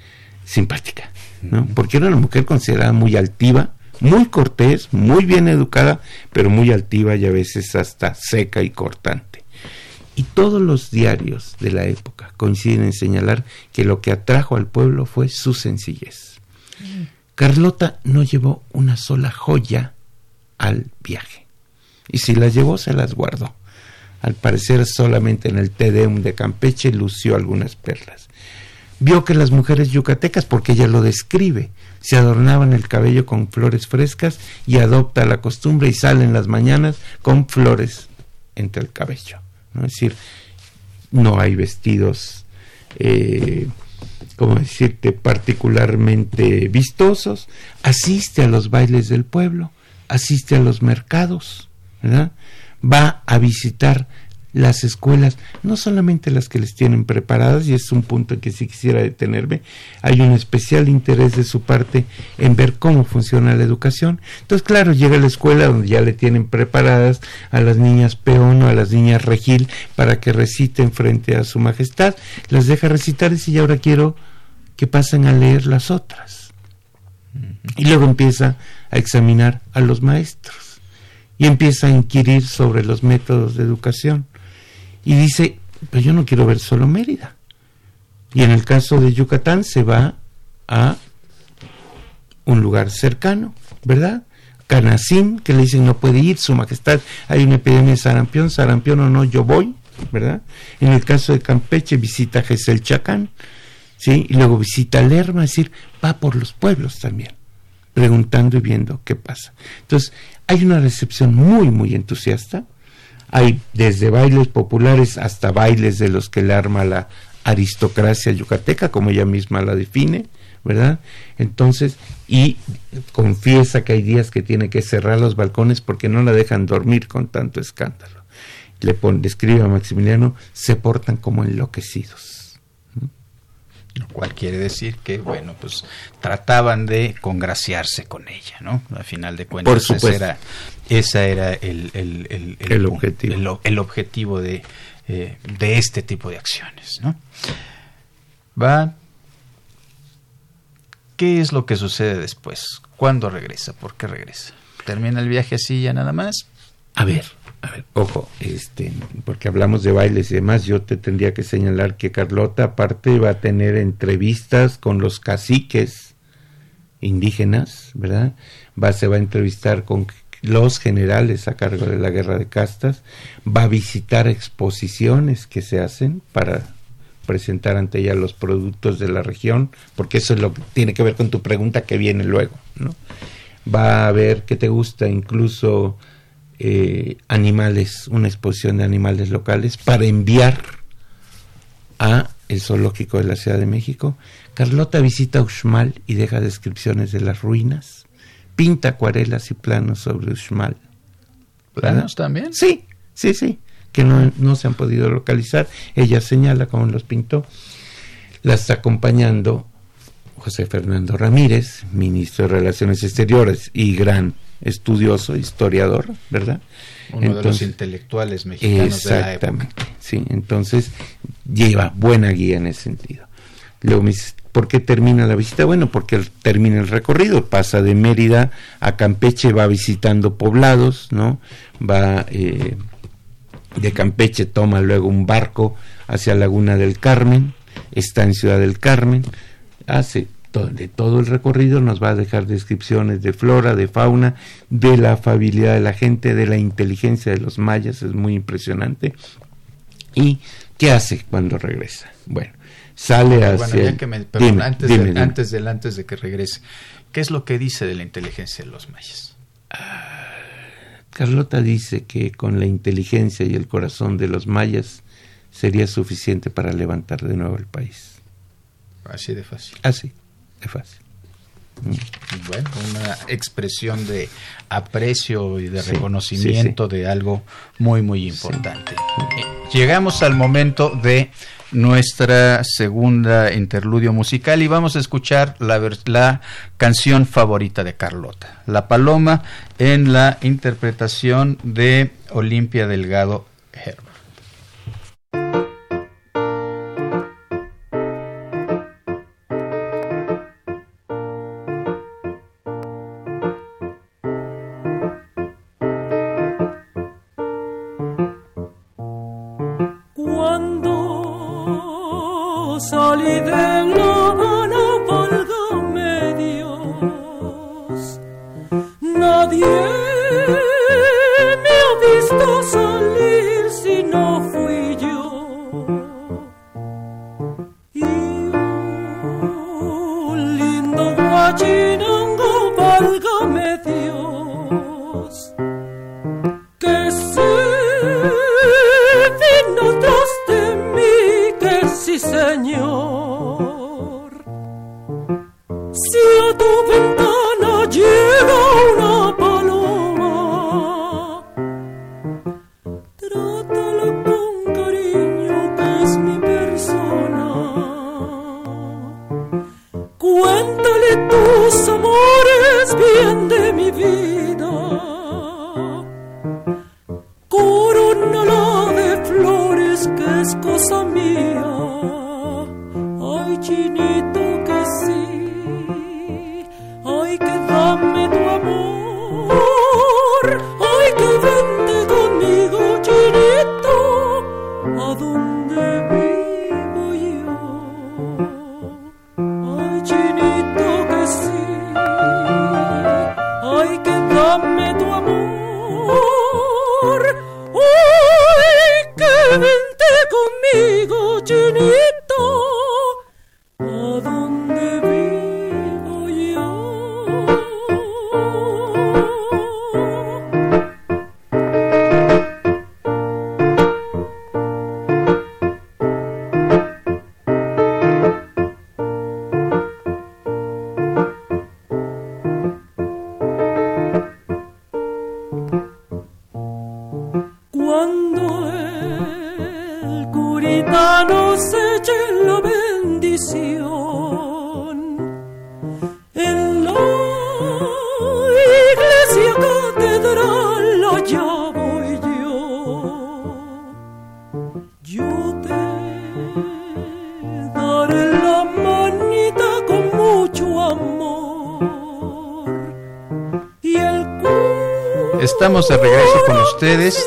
simpática. ¿no? Porque era una mujer considerada muy altiva, muy cortés, muy bien educada, pero muy altiva y a veces hasta seca y cortante. Y todos los diarios de la época coinciden en señalar que lo que atrajo al pueblo fue su sencillez. Carlota no llevó una sola joya al viaje. Y si las llevó, se las guardó. Al parecer solamente en el Tedeum de Campeche lució algunas perlas vio que las mujeres yucatecas, porque ella lo describe, se adornaban el cabello con flores frescas y adopta la costumbre y sale en las mañanas con flores entre el cabello. ¿no? Es decir, no hay vestidos, eh, como decirte, particularmente vistosos. Asiste a los bailes del pueblo, asiste a los mercados, ¿verdad? va a visitar las escuelas, no solamente las que les tienen preparadas, y es un punto en que sí quisiera detenerme, hay un especial interés de su parte en ver cómo funciona la educación. Entonces, claro, llega a la escuela donde ya le tienen preparadas a las niñas peón o a las niñas regil para que reciten frente a su majestad, las deja recitar y dice, y ahora quiero que pasen a leer las otras. Y luego empieza a examinar a los maestros y empieza a inquirir sobre los métodos de educación y dice, pues yo no quiero ver solo Mérida. Y en el caso de Yucatán se va a un lugar cercano, ¿verdad? Canacín, que le dicen no puede ir, su majestad, hay una epidemia de sarampión, sarampión o no, yo voy, ¿verdad? En el caso de Campeche visita Gesel Chacán, ¿sí? Y luego visita Lerma, es decir, va por los pueblos también, preguntando y viendo qué pasa. Entonces, hay una recepción muy, muy entusiasta, hay desde bailes populares hasta bailes de los que le arma la aristocracia yucateca, como ella misma la define, ¿verdad? Entonces, y confiesa que hay días que tiene que cerrar los balcones porque no la dejan dormir con tanto escándalo. Le, pone, escribe a Maximiliano, se portan como enloquecidos. Lo cual quiere decir que, bueno, pues trataban de congraciarse con ella, ¿no? A final de cuentas, Por supuesto. Esa era, esa era el, el, el, El objetivo. el, el objetivo de, eh, de este tipo de acciones, ¿no? Va. ¿Qué es lo que sucede después? ¿Cuándo regresa? ¿Por qué regresa? ¿Termina el viaje así ya nada más? A ver, a ver, ojo, este, porque hablamos de bailes y demás, yo te tendría que señalar que Carlota aparte va a tener entrevistas con los caciques indígenas, ¿verdad? Va, se va a entrevistar con los generales a cargo de la guerra de castas, va a visitar exposiciones que se hacen para presentar ante ella los productos de la región, porque eso es lo que tiene que ver con tu pregunta que viene luego, ¿no? Va a ver qué te gusta, incluso eh, animales, una exposición de animales locales, para enviar a el zoológico de la Ciudad de México. Carlota visita Uxmal y deja descripciones de las ruinas. Pinta acuarelas y planos sobre Uxmal. ¿Planos también? Sí, sí, sí, que no, no se han podido localizar. Ella señala cómo los pintó. La está acompañando José Fernando Ramírez, ministro de Relaciones Exteriores y gran estudioso, historiador, ¿verdad? Uno de los intelectuales mexicanos de la época. Sí, entonces lleva buena guía en ese sentido. Luego me ¿por qué termina la visita? Bueno, porque termina el recorrido, pasa de Mérida a Campeche, va visitando poblados, ¿no? Va eh, de Campeche, toma luego un barco hacia Laguna del Carmen, está en Ciudad del Carmen, hace de todo el recorrido nos va a dejar descripciones de flora, de fauna, de la afabilidad de la gente, de la inteligencia de los mayas, es muy impresionante. ¿Y qué hace cuando regresa? Bueno, sale hacia... antes, de, antes, de, antes de que regrese, ¿qué es lo que dice de la inteligencia de los mayas? Ah, Carlota dice que con la inteligencia y el corazón de los mayas sería suficiente para levantar de nuevo el país. Así de fácil. Así de fácil. Bueno, una expresión de aprecio y de reconocimiento de algo muy, muy importante. Eh, llegamos al momento de nuestra segunda interludio musical y vamos a escuchar la, la canción favorita de Carlota, La Paloma, en la interpretación de Olimpia Delgado Herbert. Estamos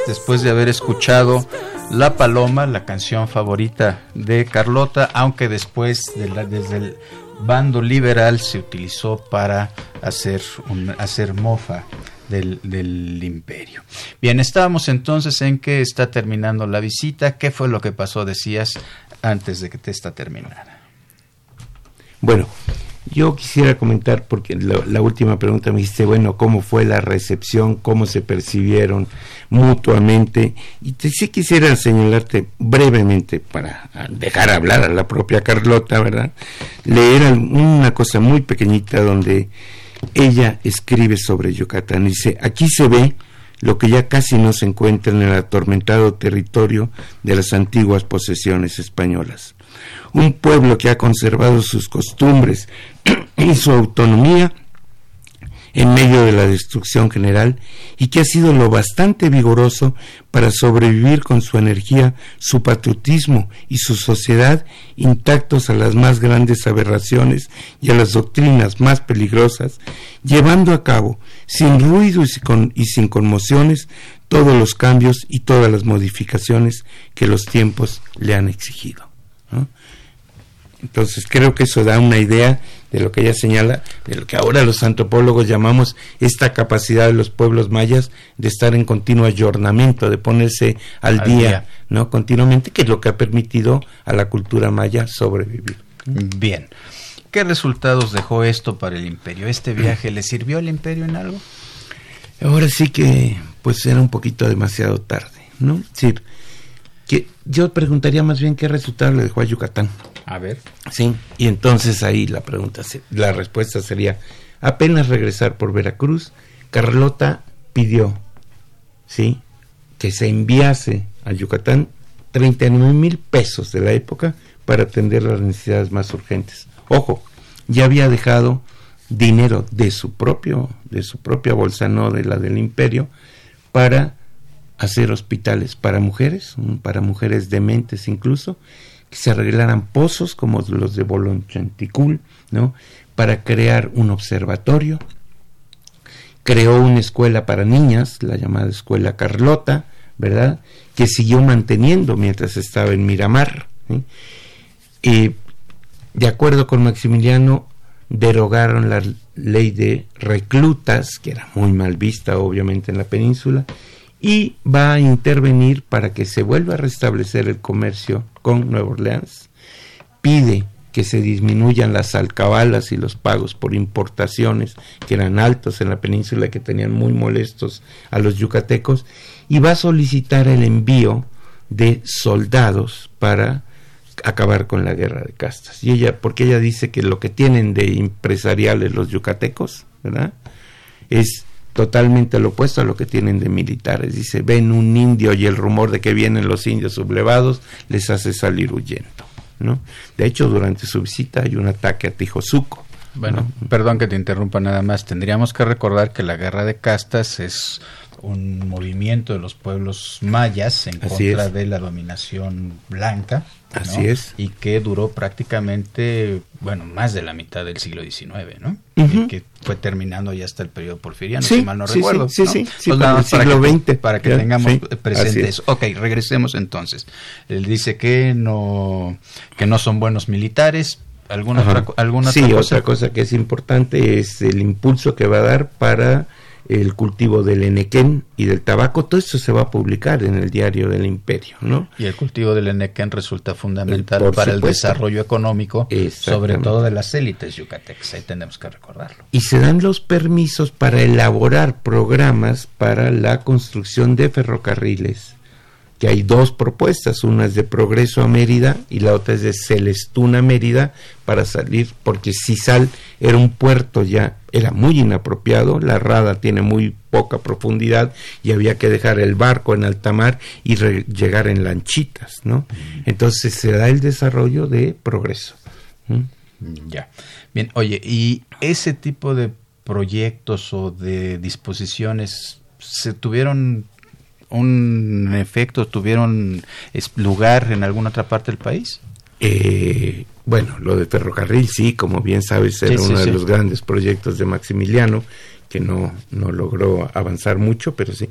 después de haber escuchado La Paloma, la canción favorita de Carlota, aunque después de desde el bando liberal se utilizó para hacer, hacer mofa del, del, imperio. Bien, estábamos entonces en que está terminando la visita. ¿Qué fue lo que pasó, decías, antes de que te esta terminara? Bueno, yo quisiera comentar, porque la, última pregunta me dijiste, bueno, ¿cómo fue la recepción? ¿Cómo se percibieron mutuamente? Y te, sí quisiera señalarte brevemente, para dejar hablar a la propia Carlota, ¿verdad? Leer una cosa muy pequeñita donde ella escribe sobre Yucatán. Dice, aquí se ve lo que ya casi no se encuentra en el atormentado territorio de las antiguas posesiones españolas. Un pueblo que ha conservado sus costumbres y su autonomía en medio de la destrucción general y que ha sido lo bastante vigoroso para sobrevivir con su energía, su patriotismo y su sociedad intactos a las más grandes aberraciones y a las doctrinas más peligrosas, llevando a cabo, sin ruido y sin, conmociones, todos los cambios y todas las modificaciones que los tiempos le han exigido. Entonces creo que eso da una idea de lo que ella señala, de lo que ahora los antropólogos llamamos esta capacidad de los pueblos mayas de estar en continuo ayornamiento, de ponerse al, día, ¿no? Continuamente, que es lo que ha permitido a la cultura maya sobrevivir. Bien. ¿Qué resultados dejó esto para el imperio? ¿Este viaje le sirvió al imperio en algo? Ahora sí que pues era un poquito demasiado tarde, ¿no? Sí, que yo preguntaría más bien qué resultado le dejó a Yucatán. A ver. Sí, y entonces ahí la pregunta, la respuesta sería, apenas regresar por Veracruz, Carlota pidió, ¿sí? Que se enviase a Yucatán 39 mil pesos de la época para atender las necesidades más urgentes. Ojo, ya había dejado dinero de su propio, de su propia bolsa, no de la del imperio, para hacer hospitales para mujeres, para mujeres dementes incluso, que se arreglaran pozos como los de Bolonchanticul, ¿no? para crear un observatorio. Creó una escuela para niñas, la llamada Escuela Carlota, ¿verdad? Que siguió manteniendo mientras estaba en Miramar. Y de acuerdo con Maximiliano, derogaron la ley de reclutas, que era muy mal vista obviamente en la península, y va a intervenir para que se vuelva a restablecer el comercio con Nueva Orleans. Pide que se disminuyan las alcabalas y los pagos por importaciones que eran altos en la península que tenían muy molestos a los yucatecos y va a solicitar el envío de soldados para acabar con la guerra de castas. Y ella, porque ella dice que lo que tienen de empresariales los yucatecos, ¿verdad? Es totalmente lo opuesto a lo que tienen de militares. Dice, ven un indio y el rumor de que vienen los indios sublevados les hace salir huyendo. ¿no? De hecho, durante su visita hay un ataque a Tijosuco. Bueno, perdón que te interrumpa nada más. Tendríamos que recordar que la guerra de castas es un movimiento de los pueblos mayas en contra de la dominación blanca. Así es. Y que duró prácticamente, bueno, más de la mitad del siglo XIX, ¿no? Y que fue terminando ya hasta el periodo porfiriano, si mal no recuerdo. Sí, sí, sí. Pues para siglo que, XX. Para que tengamos presente eso. Ok, regresemos entonces. Él dice que no, que no son buenos militares, ¿Alguna otra, alguna sí, otra cosa que es importante es el impulso que va a dar para el cultivo del enequén y del tabaco, todo eso se va a publicar en el diario del imperio, ¿no? Y el cultivo del enequén resulta fundamental para el desarrollo económico, sobre todo de las élites yucatecas, ahí tenemos que recordarlo. Y se dan los permisos para elaborar programas para la construcción de ferrocarriles que hay dos propuestas, una es de Progreso a Mérida y la otra es de Celestuna Mérida para salir, porque Cisal era un puerto ya, era muy inapropiado, la rada tiene muy poca profundidad y había que dejar el barco en alta mar y llegar en lanchitas, ¿no? Entonces se da el desarrollo de Progreso. Ya. Bien, oye, ¿y ese tipo de proyectos o de disposiciones se tuvieron un efecto, tuvieron lugar en alguna otra parte del país? Eh, bueno, lo de ferrocarril sí, como bien sabes, era uno de los grandes proyectos de Maximiliano, que no, no logró avanzar mucho, pero sí.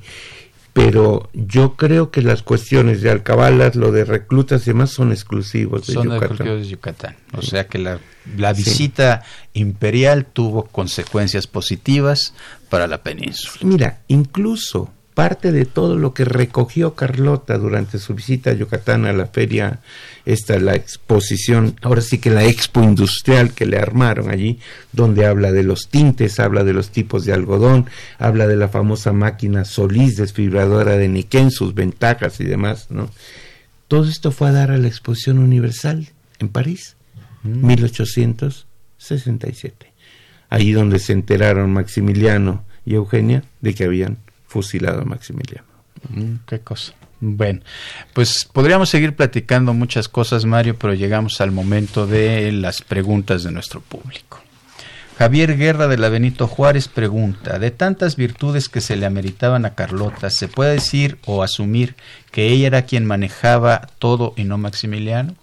Pero yo creo que las cuestiones de alcabalas, lo de reclutas y demás son exclusivos de son Yucatán. de Yucatán. O sea que la, la visita imperial tuvo consecuencias positivas para la península. Mira, incluso parte de todo lo que recogió Carlota durante su visita a Yucatán a la feria, esta la exposición, ahora sí que la expo industrial que le armaron allí, donde habla de los tintes, habla de los tipos de algodón, habla de la famosa máquina Solís desfibradora de Niquén, sus ventajas y demás, ¿no? Todo esto fue a dar a la exposición universal en París, 1867. Mm. Ahí donde se enteraron Maximiliano y Eugenia de que habían fusilado a Maximiliano. Mm, qué cosa. Bueno, pues podríamos seguir platicando muchas cosas, Mario, pero llegamos al momento de las preguntas de nuestro público. Javier Guerra de la Benito Juárez pregunta, de tantas virtudes que se le ameritaban a Carlota, ¿se puede decir o asumir que ella era quien manejaba todo y no Maximiliano?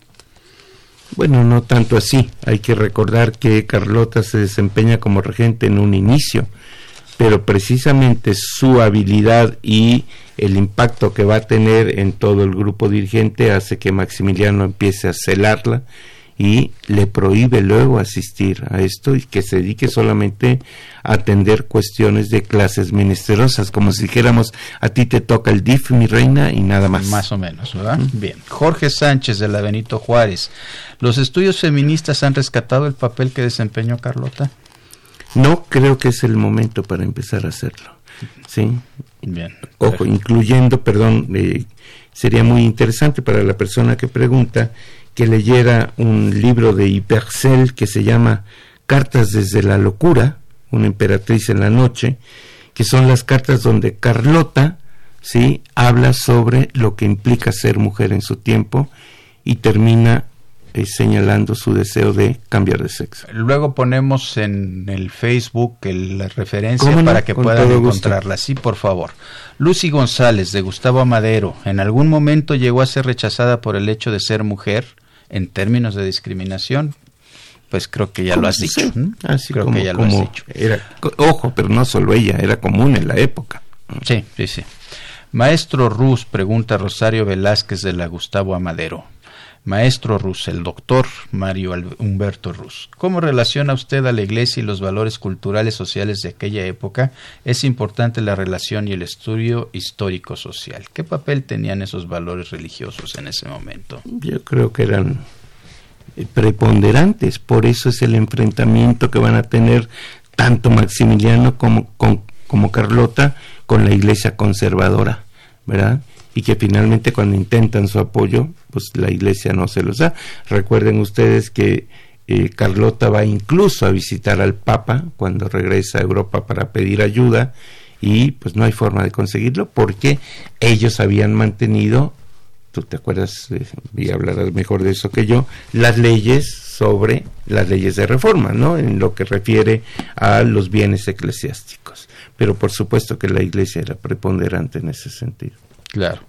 Bueno, no tanto así. Hay que recordar que Carlota se desempeña como regente en un inicio pero precisamente su habilidad y el impacto que va a tener en todo el grupo dirigente hace que Maximiliano empiece a celarla y le prohíbe luego asistir a esto y que se dedique solamente a atender cuestiones de clases ministerosas, como si dijéramos, a ti te toca el DIF, mi reina, y nada más. Más o menos, ¿verdad? Bien. Jorge Sánchez de la Benito Juárez. ¿Los estudios feministas han rescatado el papel que desempeñó Carlota? No creo que es el momento para empezar a hacerlo. ¿sí? Bien. Ojo, incluyendo, perdón, eh, sería muy interesante para la persona que pregunta que leyera un libro de Hipercel que se llama Cartas desde la locura, una emperatriz en la noche, que son las cartas donde Carlota, sí, habla sobre lo que implica ser mujer en su tiempo y termina eh, señalando su deseo de cambiar de sexo. Luego ponemos en el Facebook la referencia para que puedan encontrarla. Sí, por favor. Lucy González, de Gustavo Amadero, ¿en algún momento llegó a ser rechazada por el hecho de ser mujer en términos de discriminación? Pues creo que ya lo has dicho. Así creo que ya lo has dicho. Era, ojo, pero no solo ella, era común en la época. Sí, sí, sí. Maestro Ruz, pregunta Rosario Velázquez de la Gustavo Amadero. Maestro Rus, el doctor Mario Humberto Rus. ¿Cómo relaciona usted a la Iglesia y los valores culturales sociales de aquella época? Es importante la relación y el estudio histórico-social. ¿Qué papel tenían esos valores religiosos en ese momento? Yo creo que eran eh, preponderantes, por eso es el enfrentamiento que van a tener tanto Maximiliano como, como Carlota con la Iglesia conservadora, ¿verdad? Y que finalmente cuando intentan su apoyo, pues la iglesia no se los da. Recuerden ustedes que eh, Carlota va incluso a visitar al Papa cuando regresa a Europa para pedir ayuda y pues no hay forma de conseguirlo porque ellos habían mantenido, tú te acuerdas eh, y hablarás mejor de eso que yo, las leyes sobre las leyes de reforma, ¿no? En lo que refiere a los bienes eclesiásticos. Pero por supuesto que la iglesia era preponderante en ese sentido. Claro.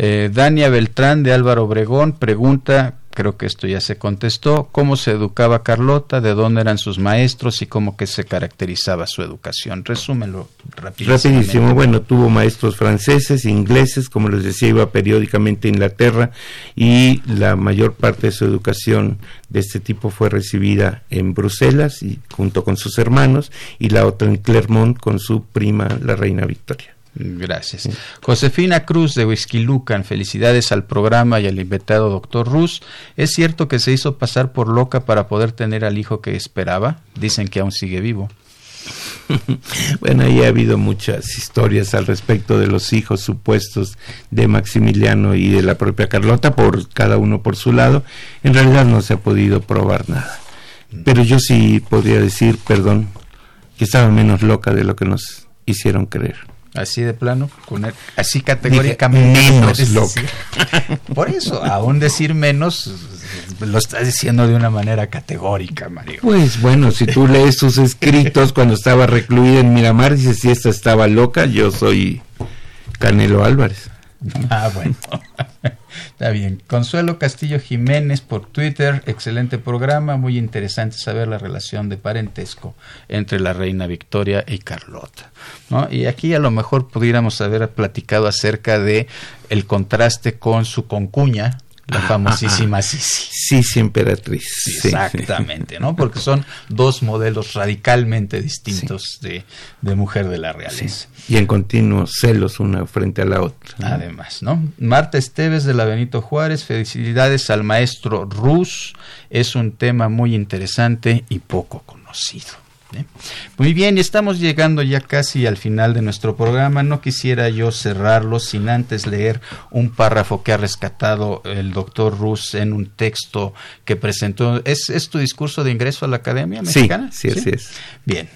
Eh, Dania Beltrán de Álvaro Obregón pregunta, creo que esto ya se contestó, cómo se educaba Carlota, de dónde eran sus maestros y cómo que se caracterizaba su educación. Resúmelo rapidísimo. Rapidísimo, bueno, tuvo maestros franceses, ingleses, como les decía, iba periódicamente a Inglaterra y la mayor parte de su educación de este tipo fue recibida en Bruselas y junto con sus hermanos y la otra en Clermont con su prima, la reina Victoria. Gracias. Josefina Cruz de Huizquilucan, felicidades al programa y al invitado doctor Ruz. ¿Es cierto que se hizo pasar por loca para poder tener al hijo que esperaba? Dicen que aún sigue vivo. bueno, ahí ha habido muchas historias al respecto de los hijos supuestos de Maximiliano y de la propia Carlota, por cada uno por su lado. En realidad no se ha podido probar nada. Pero yo sí podría decir, perdón, que estaba menos loca de lo que nos hicieron creer. Así de plano, con así categóricamente. menos Por eso, aún decir menos, lo estás diciendo de una manera categórica, Mario. Pues bueno, si tú lees sus escritos cuando estaba recluida en Miramar, dices si esta estaba loca, yo soy Canelo Álvarez. Ah, bueno. Está bien. Consuelo Castillo Jiménez por Twitter, excelente programa, muy interesante saber la relación de parentesco entre la reina Victoria y Carlota. ¿no? Y aquí a lo mejor pudiéramos haber platicado acerca de el contraste con su concuña, la famosísima Sisi. Sisi emperatriz. Exactamente, ¿no? Porque son dos modelos radicalmente distintos de, mujer de la realeza. Y en continuos celos una frente a la otra. Además, ¿no? Marta Esteves de la Benito Juárez, felicidades al maestro Rus. Es un tema muy interesante y poco conocido. ¿Eh? Muy bien, estamos llegando ya casi al final de nuestro programa. No quisiera yo cerrarlo sin antes leer un párrafo que ha rescatado el doctor Rus en un texto que presentó. ¿Es, ¿Es, tu discurso de ingreso a la Academia Mexicana? Sí, sí, es. Bien.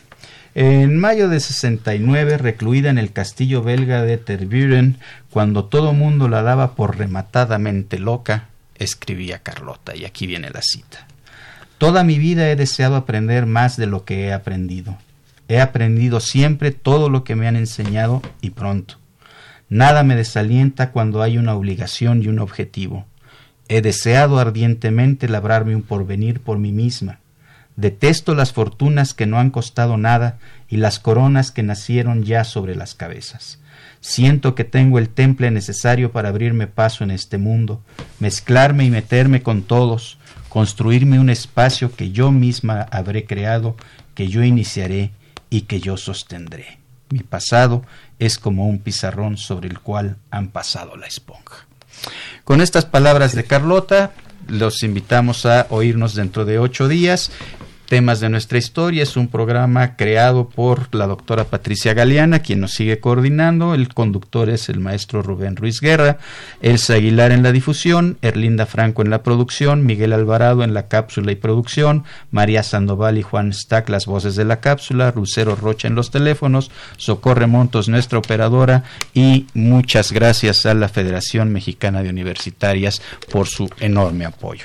En mayo de 69, recluida en el castillo belga de Tervuren, cuando todo mundo la daba por rematadamente loca, escribía Carlota, y aquí viene la cita. Toda mi vida he deseado aprender más de lo que he aprendido. He aprendido siempre todo lo que me han enseñado y pronto. Nada me desalienta cuando hay una obligación y un objetivo. He deseado ardientemente labrarme un porvenir por mí misma. Detesto las fortunas que no han costado nada y las coronas que nacieron ya sobre las cabezas. Siento que tengo el temple necesario para abrirme paso en este mundo, mezclarme y meterme con todos, construirme un espacio que yo misma habré creado, que yo iniciaré y que yo sostendré. Mi pasado es como un pizarrón sobre el cual han pasado la esponja. Con estas palabras de Carlota, los invitamos a oírnos dentro de ocho días temas de nuestra historia. Es un programa creado por la doctora Patricia Galeana, quien nos sigue coordinando. El conductor es el maestro Rubén Ruiz Guerra, Elsa Aguilar en la difusión, Erlinda Franco en la producción, Miguel Alvarado en la cápsula y producción, María Sandoval y Juan Stack las voces de la cápsula, Lucero Rocha en los teléfonos, Socorre Montos nuestra operadora y muchas gracias a la Federación Mexicana de Universitarias por su enorme apoyo.